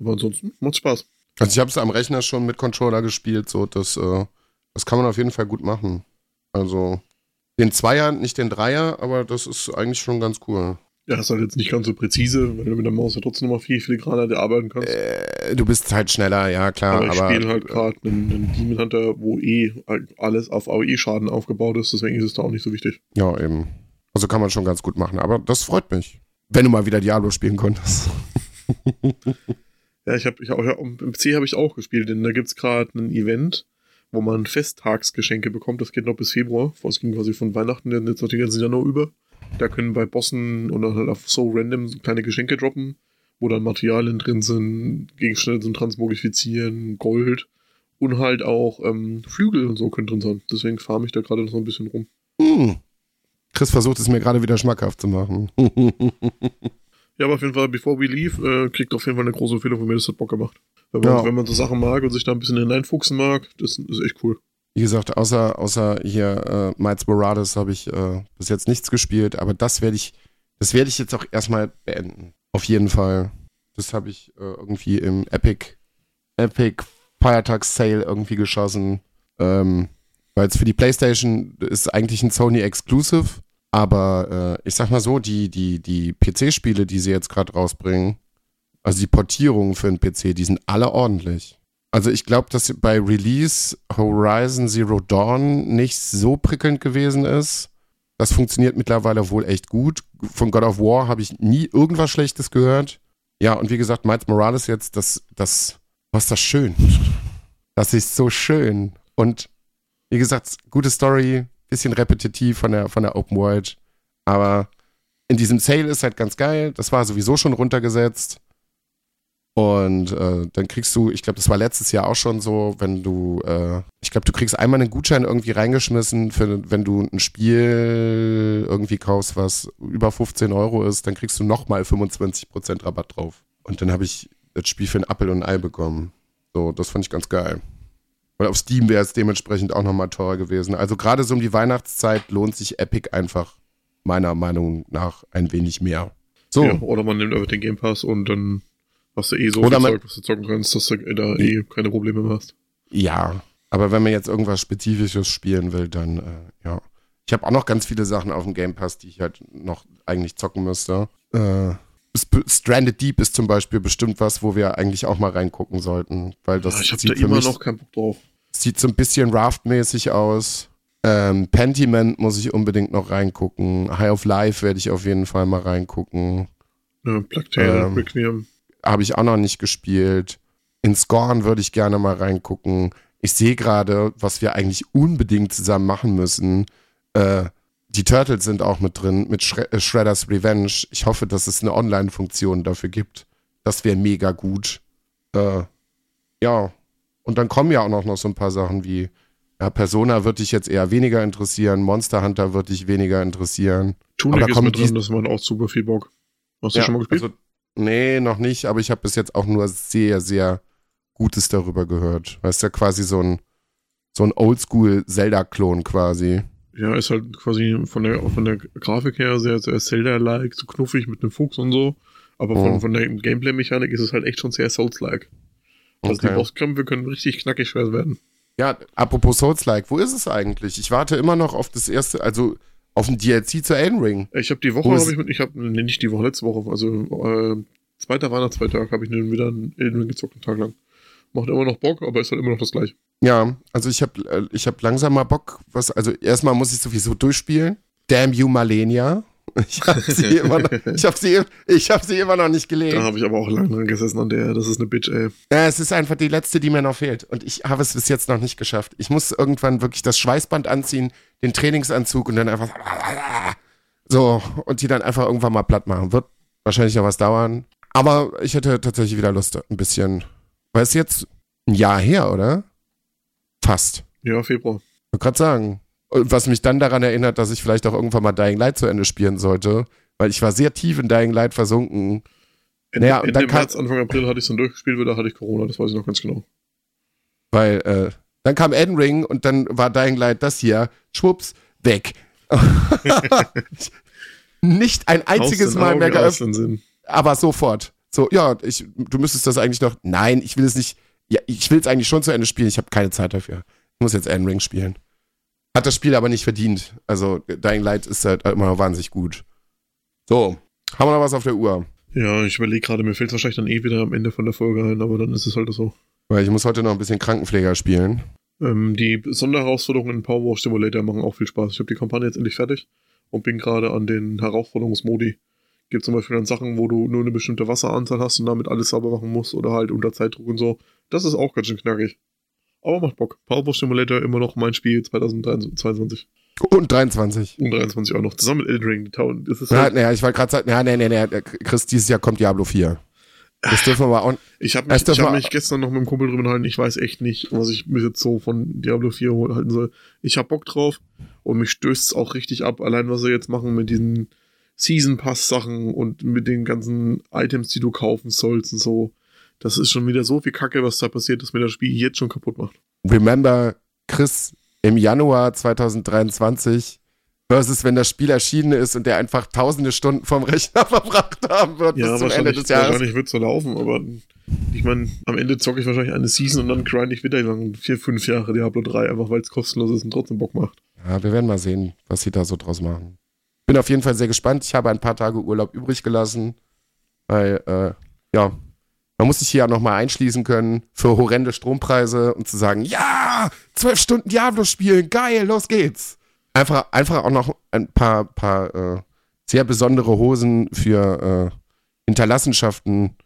Aber ansonsten macht Spaß.
also ich habe es am Rechner schon mit Controller gespielt, so das, äh, das kann man auf jeden Fall gut machen. Also den Zweier, nicht den Dreier, aber das ist eigentlich schon ganz cool.
Ja, ist halt jetzt nicht ganz so präzise, weil du mit der Maus ja trotzdem noch mal viel filigraner arbeiten kannst.
Äh, du bist halt schneller, ja klar,
aber ich
aber,
spiele halt gerade einen, einen Demon Hunter, wo eh alles auf AOE-Schaden aufgebaut ist, deswegen ist es da auch nicht so wichtig.
Ja, eben. Also kann man schon ganz gut machen, aber das freut mich. Wenn du mal wieder Diablo spielen konntest.
Ja, ich habe ich auch, ja, im PC habe ich auch gespielt, denn da gibt's gerade ein Event, wo man Festtagsgeschenke bekommt. Das geht noch bis Februar. Es ging quasi von Weihnachten dann jetzt noch den ganzen Januar über. Da können bei Bossen oder halt auf so random kleine Geschenke droppen, wo dann Materialien drin sind, Gegenstände zum Transmogrifizieren, Gold und halt auch ähm, Flügel und so können drin sein. Deswegen farme ich da gerade noch so ein bisschen rum.
Hm. Chris versucht es mir gerade wieder schmackhaft zu machen.
Ja, aber auf jeden Fall, bevor we leave, äh, kriegt auf jeden Fall eine große Empfehlung von mir, das hat Bock gemacht. Wenn man,
Ja.
wenn man so Sachen mag und sich da ein bisschen hineinfuchsen mag, das ist echt cool.
Wie gesagt, außer, außer hier äh, Miles Morales habe ich äh, bis jetzt nichts gespielt, aber das werde ich, das werde ich jetzt auch erstmal beenden. Auf jeden Fall. Das habe ich äh, irgendwie im Epic, Epic Feiertags Sale irgendwie geschossen. Ähm, weil es für die PlayStation ist eigentlich ein Sony Exclusive, aber äh, ich sag mal so, die, die, die PC-Spiele, die sie jetzt gerade rausbringen, also die Portierungen für den PC, die sind alle ordentlich. Also ich glaube, dass bei Release Horizon Zero Dawn nicht so prickelnd gewesen ist. Das funktioniert mittlerweile wohl echt gut. Von God of War habe ich nie irgendwas Schlechtes gehört. Ja, und wie gesagt, Miles Morales jetzt, das, das, was das schön. Das ist so schön. Und wie gesagt, gute Story, bisschen repetitiv von der, von der Open World. Aber in diesem Sale ist halt ganz geil. Das war sowieso schon runtergesetzt. Und äh, dann kriegst du, ich glaube, das war letztes Jahr auch schon so, wenn du, äh, ich glaube, du kriegst einmal einen Gutschein irgendwie reingeschmissen, für, wenn du ein Spiel irgendwie kaufst, was über 15 Euro ist, dann kriegst du nochmal 25% Rabatt drauf. Und dann habe ich das Spiel für ein Apple und ein Ei bekommen. So, das fand ich ganz geil. Weil auf Steam wäre es dementsprechend auch nochmal teurer gewesen. Also gerade so um die Weihnachtszeit lohnt sich Epic einfach meiner Meinung nach ein wenig mehr. So,
Ja, oder man nimmt einfach den Game Pass und dann hast du eh so
Oder
viel Zeug, was du zocken kannst, dass du da eh keine Probleme mehr hast.
Ja, aber wenn man jetzt irgendwas Spezifisches spielen will, dann äh, ja. Ich habe auch noch ganz viele Sachen auf dem Game Pass, die ich halt noch eigentlich zocken müsste. Äh, Stranded Deep ist zum Beispiel bestimmt was, wo wir eigentlich auch mal reingucken sollten, weil das
Ah, ich
sieht
da
für
immer
mich
noch keinen Bock drauf.
sieht so ein bisschen Raft-mäßig aus. Ähm, Pentiment muss ich unbedingt noch reingucken. High of Life werde ich auf jeden Fall mal reingucken.
Ja, Tale,
Ähm,
Requiem.
habe ich auch noch nicht gespielt. In Scorn würde ich gerne mal reingucken. Ich sehe gerade, was wir eigentlich unbedingt zusammen machen müssen. Äh, die Turtles sind auch mit drin, mit Shre äh, Shredder's Revenge. Ich hoffe, dass es eine Online-Funktion dafür gibt. Das wäre mega gut. Äh, ja, und dann kommen ja auch noch, so ein paar Sachen wie ja, Persona wird dich jetzt eher weniger interessieren, Monster Hunter wird dich weniger interessieren.
Tunic
aber
ist mit drin, das macht auch super viel Bock. Hast du schon mal gespielt?
Also, nee, noch nicht, aber ich habe bis jetzt auch nur sehr, sehr Gutes darüber gehört. Weißt du, quasi so ein, so ein Oldschool-Zelda-Klon quasi.
Ja, ist halt quasi von der, von der Grafik her sehr, sehr Zelda-like, so knuffig mit einem Fuchs und so. Aber von,
Oh.
von der Gameplay-Mechanik ist es halt echt schon sehr Souls-like. Also die
Okay.
Bosskämpfe können richtig knackig schwer werden.
Ja, apropos Souls-like, wo ist es eigentlich? Ich warte immer noch auf das erste, also auf dem DLC zu Elden Ring.
Ich habe die Woche, habe ich mit, ich habe, nee, nicht die Woche, letzte Woche, also äh, zweiter Weihnachtsfeiertag habe ich dann wieder einen Elden Ring gezockt, einen Tag lang. Macht immer noch Bock, aber ist halt immer noch das gleiche.
Ja, also ich habe äh, ich hab langsam mal Bock, was, also erstmal muss ich sowieso durchspielen. Damn you, Malenia. Ich habe sie, immer noch- ich hab sie, ich hab sie immer noch nicht
Da
gelesen.
habe ich aber auch lange dran gesessen an der, das ist eine Bitch, ey.
Ja, es ist einfach die letzte, die mir noch fehlt. Und ich habe es bis jetzt noch nicht geschafft. Ich muss irgendwann wirklich das Schweißband anziehen, den Trainingsanzug und dann einfach so und die dann einfach irgendwann mal platt machen. Wird wahrscheinlich noch was dauern. Aber ich hätte tatsächlich wieder Lust, ein bisschen. Weil es jetzt ein Jahr her, oder? Fast.
Ja, Februar.
Ich wollte gerade sagen. Und was mich dann daran erinnert, dass ich vielleicht auch irgendwann mal Dying Light zu Ende spielen sollte. Weil ich war sehr tief in Dying Light versunken.
Ende,
Naja, und
Ende
dann kam-
März, Anfang April hatte ich es dann durchgespielt, weil da hatte ich Corona, das weiß ich noch ganz genau.
Weil äh, dann kam Elden Ring und dann war Dying Light das hier. Schwupps, weg. Nicht ein einziges Mal
Augen,
mehr geöffnet, aber sofort. So, ja, ich, du müsstest das eigentlich noch. Nein, ich will es nicht. Ja, ich will es eigentlich schon zu Ende spielen. Ich habe keine Zeit dafür. Ich muss jetzt Elden Ring spielen. Hat das Spiel aber nicht verdient. Also, Dying Light ist halt immer noch wahnsinnig gut. So, haben wir noch was auf der Uhr?
Ja, ich überlege gerade, mir fällt es wahrscheinlich dann eh wieder am Ende von der Folge ein, aber dann ist es halt so.
Weil ich muss heute noch ein bisschen Krankenpfleger spielen.
Ähm, die Sonderherausforderungen in Powerwash Simulator machen auch viel Spaß. Ich habe die Kampagne jetzt endlich fertig und bin gerade an den Herausforderungsmodi. Gibt zum Beispiel dann Sachen, wo du nur eine bestimmte Wasseranzahl hast und damit alles sauber machen musst oder halt unter Zeitdruck und so. Das ist auch ganz schön knackig. Aber macht Bock. Powerwash Simulator immer noch mein Spiel 2022
Und 23.
und 23 auch noch. Zusammen mit Elden Ring. Die Town. Das ist
Ja,
halt,
naja, ich wollte gerade sagen, ja, nee, nee, nee, Chris, dieses Jahr kommt Diablo 4. Das dürfen wir mal auch.
ich habe mich, ich hab mich gestern noch mit dem Kumpel drüber gehalten. Ich weiß echt nicht, was ich mir jetzt so von Diablo 4 hol- halten soll. Ich hab Bock drauf und mich stößt es auch richtig ab. Allein was sie jetzt machen mit diesen Season Pass Sachen und mit den ganzen Items, die du kaufen sollst und so. Das ist schon wieder so viel Kacke, was da passiert, dass mir das Spiel jetzt schon kaputt macht.
Remember, Chris, im Januar 2023 versus wenn das Spiel erschienen ist und der einfach tausende Stunden vom Rechner verbracht haben wird
Ja,
bis zum Ende
wahrscheinlich,
des Jahres.
wahrscheinlich wird so laufen, aber ich meine, am Ende zocke ich wahrscheinlich eine Season und dann grind ich wieder lang vier, fünf Jahre Diablo 3, einfach weil es kostenlos ist und trotzdem Bock macht.
Ja, wir werden mal sehen, was sie da so draus machen. Bin auf jeden Fall sehr gespannt. Ich habe ein paar Tage Urlaub übrig gelassen, weil, äh, ja, man muss sich hier ja nochmal einschließen können für horrende Strompreise und zu sagen, ja, zwölf Stunden Diablo spielen, geil, los geht's. Einfach, einfach auch noch ein paar, paar äh, sehr besondere Hosen für äh, Hinterlassenschaften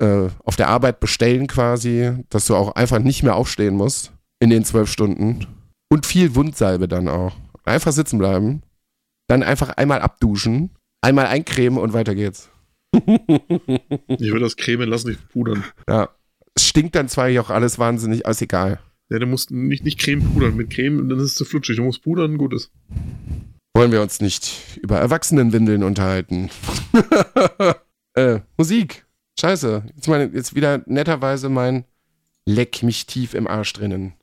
äh, auf der Arbeit bestellen quasi, dass du auch einfach nicht mehr aufstehen musst in den zwölf Stunden. Und viel Wundsalbe dann auch. Einfach sitzen bleiben, dann einfach einmal abduschen, einmal eincremen und weiter geht's.
Ich würde das cremen lassen, nicht pudern.
Ja. Es stinkt dann zwar auch alles wahnsinnig, aber ist egal.
Ja, du musst nicht, nicht Creme pudern. Mit Creme, dann ist es zu flutschig. Du musst pudern, gut ist.
Wollen wir uns nicht über Erwachsenenwindeln unterhalten? äh, Musik. Scheiße. Jetzt, meine, jetzt wieder netterweise mein Leck mich tief im Arsch drinnen.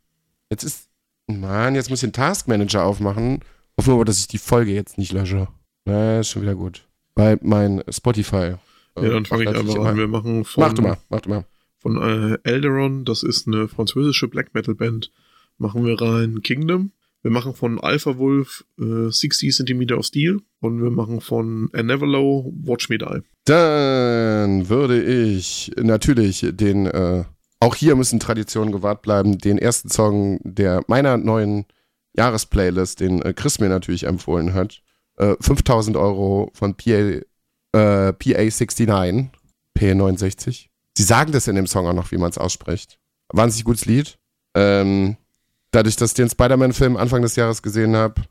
Jetzt ist. Mann, jetzt muss ich den Taskmanager aufmachen. Hoffen wir aber, dass ich die Folge jetzt nicht lösche. Na, ist schon wieder gut. Bei mein Spotify. äh,
Ja, dann fange ich
das
einfach an. Wir machen von,
Mach du mal, mach du mal.
von äh, Elderon, das ist eine französische Black Metal Band, machen wir rein Kingdom. Wir machen von Alpha Wolf äh, 60 cm of Steel und wir machen von Anevalo Watch Me Die.
Dann würde ich natürlich den, äh, auch hier müssen Traditionen gewahrt bleiben, den ersten Song der meiner neuen Jahresplaylist, den äh, Chris mir natürlich empfohlen hat, äh, 5000 Euro von PA, äh, PA69, P69. Sie sagen das in dem Song auch noch, wie man es ausspricht. Wahnsinnig gutes Lied. Ähm, dadurch, dass ich den Spider-Man-Film Anfang des Jahres gesehen habe,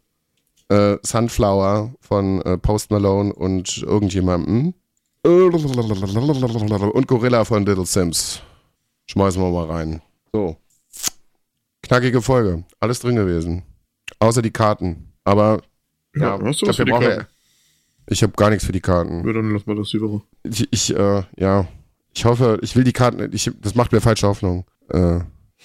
äh, Sunflower von äh, Post Malone und irgendjemandem. Und Gorilla von Little Sims. Schmeißen wir mal rein. So. Knackige Folge. Alles drin gewesen. Außer die Karten. Aber
Ja,
ja,
hast du
ich
was für
hab
die Karten?
ich habe gar nichts für die Karten.
Ja, dann lass mal das Woche.
Ich, ich äh, ja, ich hoffe, ich will die Karten, ich, das macht mir falsche Hoffnung, äh,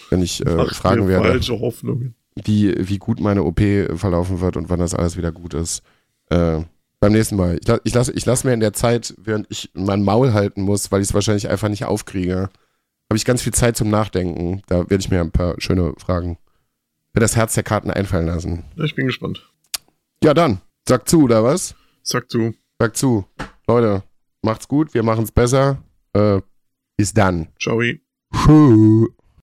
wenn ich äh,
Macht
fragen
mir
werde,
Falsche Hoffnungen.
wie, wie gut meine OP verlaufen wird und wann das alles wieder gut ist. Äh, beim nächsten Mal. Ich, la- ich lasse ich lass mir in der Zeit, während ich mein Maul halten muss, weil ich es wahrscheinlich einfach nicht aufkriege, habe ich ganz viel Zeit zum Nachdenken. Da werde ich mir ein paar schöne Fragen für das Herz der Karten einfallen lassen.
Ja, ich bin gespannt.
Ja, dann. Sag zu, oder was?
Sag zu.
Sag zu. Leute, macht's gut, wir machen's besser. Äh, bis dann.
Ciao.
Tschüss.